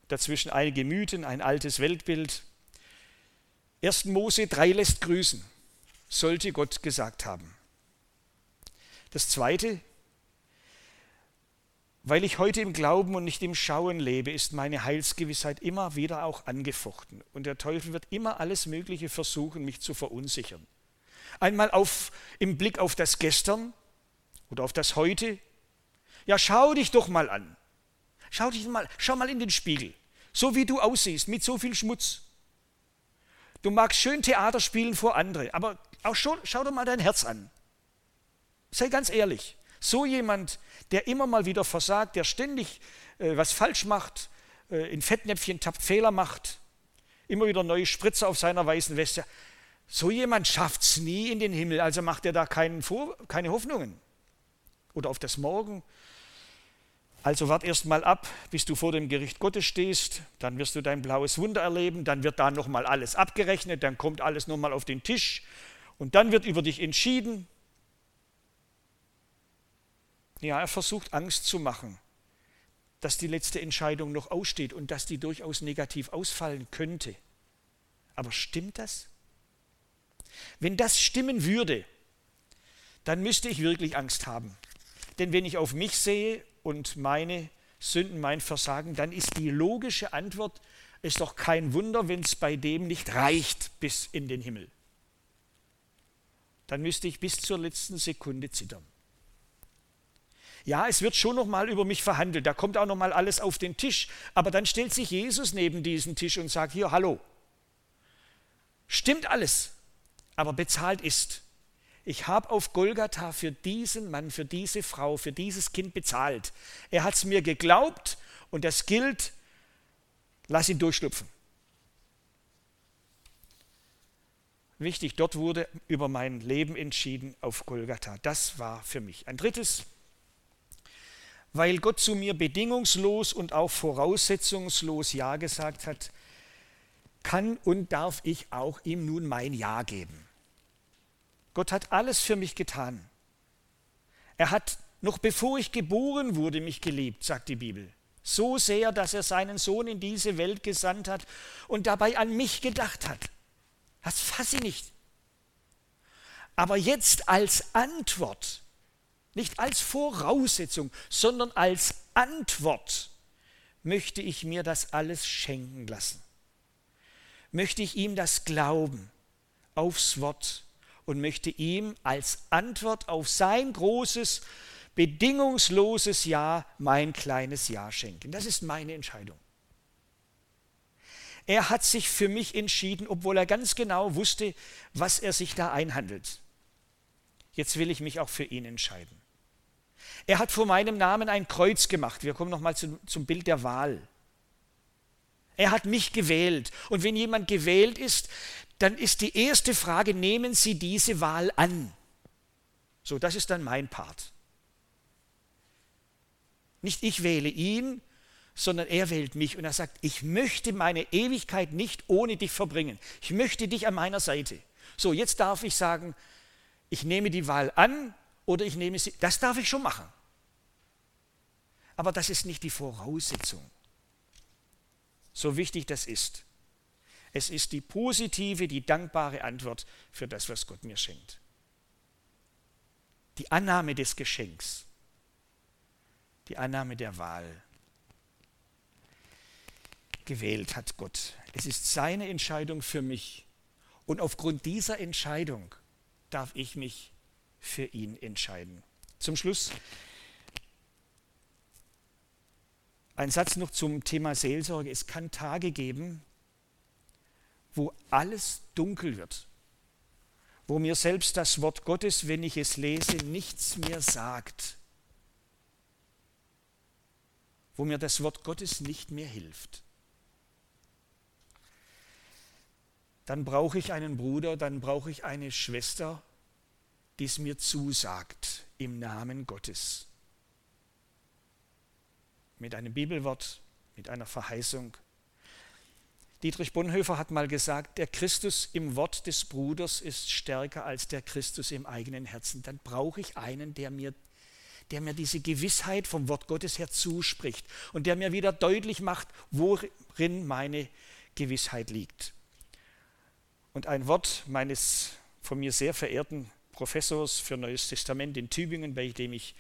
Dazwischen einige Mythen, ein altes Weltbild. 1. Mose 3 lässt grüßen, sollte Gott gesagt haben. Das Zweite, weil ich heute im Glauben und nicht im Schauen lebe, ist meine Heilsgewissheit immer wieder auch angefochten. Und der Teufel wird immer alles Mögliche versuchen, mich zu verunsichern. Einmal auf, im Blick auf das Gestern, oder auf das Heute? Ja, schau dich doch mal an. Schau dich mal, schau mal in den Spiegel. So wie du aussiehst, mit so viel Schmutz. Du magst schön Theater spielen vor andere, aber auch schon, schau doch mal dein Herz an. Sei ganz ehrlich. So jemand, der immer mal wieder versagt, der ständig äh, was falsch macht, äh, in Fettnäpfchen tappt, Fehler macht, immer wieder neue Spritzer auf seiner weißen Weste, so jemand schafft es nie in den Himmel, also macht er da keinen keine Hoffnungen oder auf das Morgen. Also wart erst mal ab, bis du vor dem Gericht Gottes stehst, dann wirst du dein blaues Wunder erleben, dann wird da nochmal alles abgerechnet, dann kommt alles nochmal auf den Tisch und dann wird über dich entschieden. Ja, er versucht Angst zu machen, dass die letzte Entscheidung noch aussteht und dass die durchaus negativ ausfallen könnte. Aber stimmt das? Wenn das stimmen würde, dann müsste ich wirklich Angst haben. Denn wenn ich auf mich sehe und meine Sünden, mein Versagen, dann ist die logische Antwort, ist doch kein Wunder, wenn es bei dem nicht reicht bis in den Himmel. Dann müsste ich bis zur letzten Sekunde zittern. Ja, es wird schon noch mal über mich verhandelt, da kommt auch noch mal alles auf den Tisch, aber dann stellt sich Jesus neben diesen Tisch und sagt: "Hier, hallo. Stimmt alles, aber bezahlt ist ich habe auf Golgatha für diesen Mann, für diese Frau, für dieses Kind bezahlt. Er hat es mir geglaubt und das gilt, lass ihn durchschlüpfen. Wichtig, dort wurde über mein Leben entschieden auf Golgatha. Das war für mich. Ein drittes, weil Gott zu mir bedingungslos und auch voraussetzungslos Ja gesagt hat, kann und darf ich auch ihm nun mein Ja geben. Gott hat alles für mich getan. Er hat noch bevor ich geboren wurde, mich geliebt, sagt die Bibel. So sehr, dass er seinen Sohn in diese Welt gesandt hat und dabei an mich gedacht hat. Das fasse ich nicht. Aber jetzt als Antwort, nicht als Voraussetzung, sondern als Antwort möchte ich mir das alles schenken lassen. Möchte ich ihm das glauben aufs Wort und möchte ihm als Antwort auf sein großes bedingungsloses Ja mein kleines Ja schenken. Das ist meine Entscheidung. Er hat sich für mich entschieden, obwohl er ganz genau wusste, was er sich da einhandelt. Jetzt will ich mich auch für ihn entscheiden. Er hat vor meinem Namen ein Kreuz gemacht. Wir kommen nochmal zum, zum Bild der Wahl. Er hat mich gewählt. Und wenn jemand gewählt ist, dann ist die erste Frage, nehmen Sie diese Wahl an? So, das ist dann mein Part. Nicht ich wähle ihn, sondern er wählt mich und er sagt, ich möchte meine Ewigkeit nicht ohne dich verbringen. Ich möchte dich an meiner Seite. So, jetzt darf ich sagen, ich nehme die Wahl an oder ich nehme sie. Das darf ich schon machen. Aber das ist nicht die Voraussetzung. So wichtig das ist. Es ist die positive, die dankbare Antwort für das, was Gott mir schenkt. Die Annahme des Geschenks die Annahme der Wahl. Gewählt hat Gott. Es ist seine Entscheidung für mich. Und aufgrund dieser Entscheidung darf ich mich für ihn entscheiden. Zum Schluss ein Satz noch zum Thema Seelsorge. Es kann Tage geben, wo alles dunkel wird, wo mir selbst das Wort Gottes, wenn ich es lese, nichts mehr sagt wo mir das Wort Gottes nicht mehr hilft. Dann brauche ich einen Bruder, dann brauche ich eine Schwester, die es mir zusagt im Namen Gottes. Mit einem Bibelwort, mit einer Verheißung. Dietrich Bonhoeffer hat mal gesagt, der Christus im Wort des Bruders ist stärker als der Christus im eigenen Herzen. Dann brauche ich einen, der mir der mir diese Gewissheit vom Wort Gottes her zuspricht und der mir wieder deutlich macht, worin meine Gewissheit liegt. Und ein Wort meines von mir sehr verehrten Professors für Neues Testament in Tübingen, bei dem ich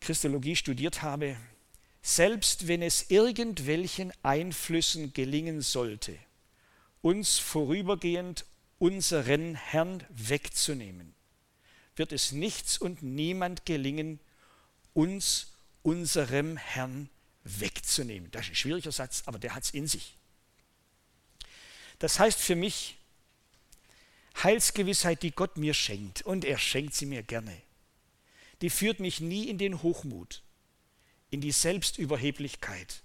Christologie studiert habe, selbst wenn es irgendwelchen Einflüssen gelingen sollte, uns vorübergehend unseren Herrn wegzunehmen, wird es nichts und niemand gelingen, uns unserem Herrn wegzunehmen. Das ist ein schwieriger Satz, aber der hat es in sich. Das heißt für mich, Heilsgewissheit, die Gott mir schenkt, und er schenkt sie mir gerne, die führt mich nie in den Hochmut, in die Selbstüberheblichkeit,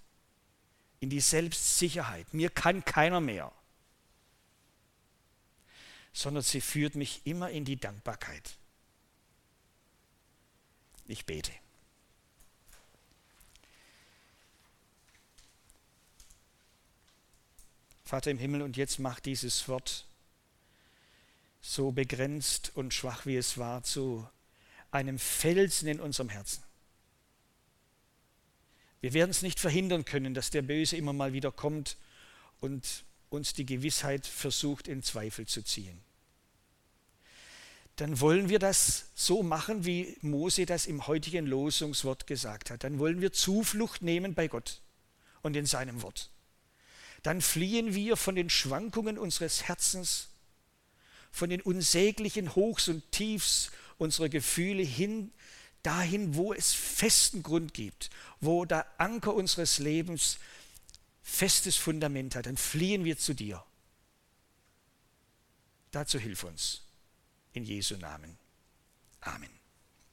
in die Selbstsicherheit. Mir kann keiner mehr, sondern sie führt mich immer in die Dankbarkeit. Ich bete. Vater im Himmel, und jetzt macht dieses Wort so begrenzt und schwach wie es war zu einem Felsen in unserem Herzen. Wir werden es nicht verhindern können, dass der Böse immer mal wieder kommt und uns die Gewissheit versucht in Zweifel zu ziehen dann wollen wir das so machen, wie Mose das im heutigen Losungswort gesagt hat. Dann wollen wir Zuflucht nehmen bei Gott und in seinem Wort. Dann fliehen wir von den Schwankungen unseres Herzens, von den unsäglichen Hochs und Tiefs unserer Gefühle hin dahin, wo es festen Grund gibt, wo der Anker unseres Lebens festes Fundament hat. Dann fliehen wir zu dir. Dazu hilf uns in Jesu Namen. Amen.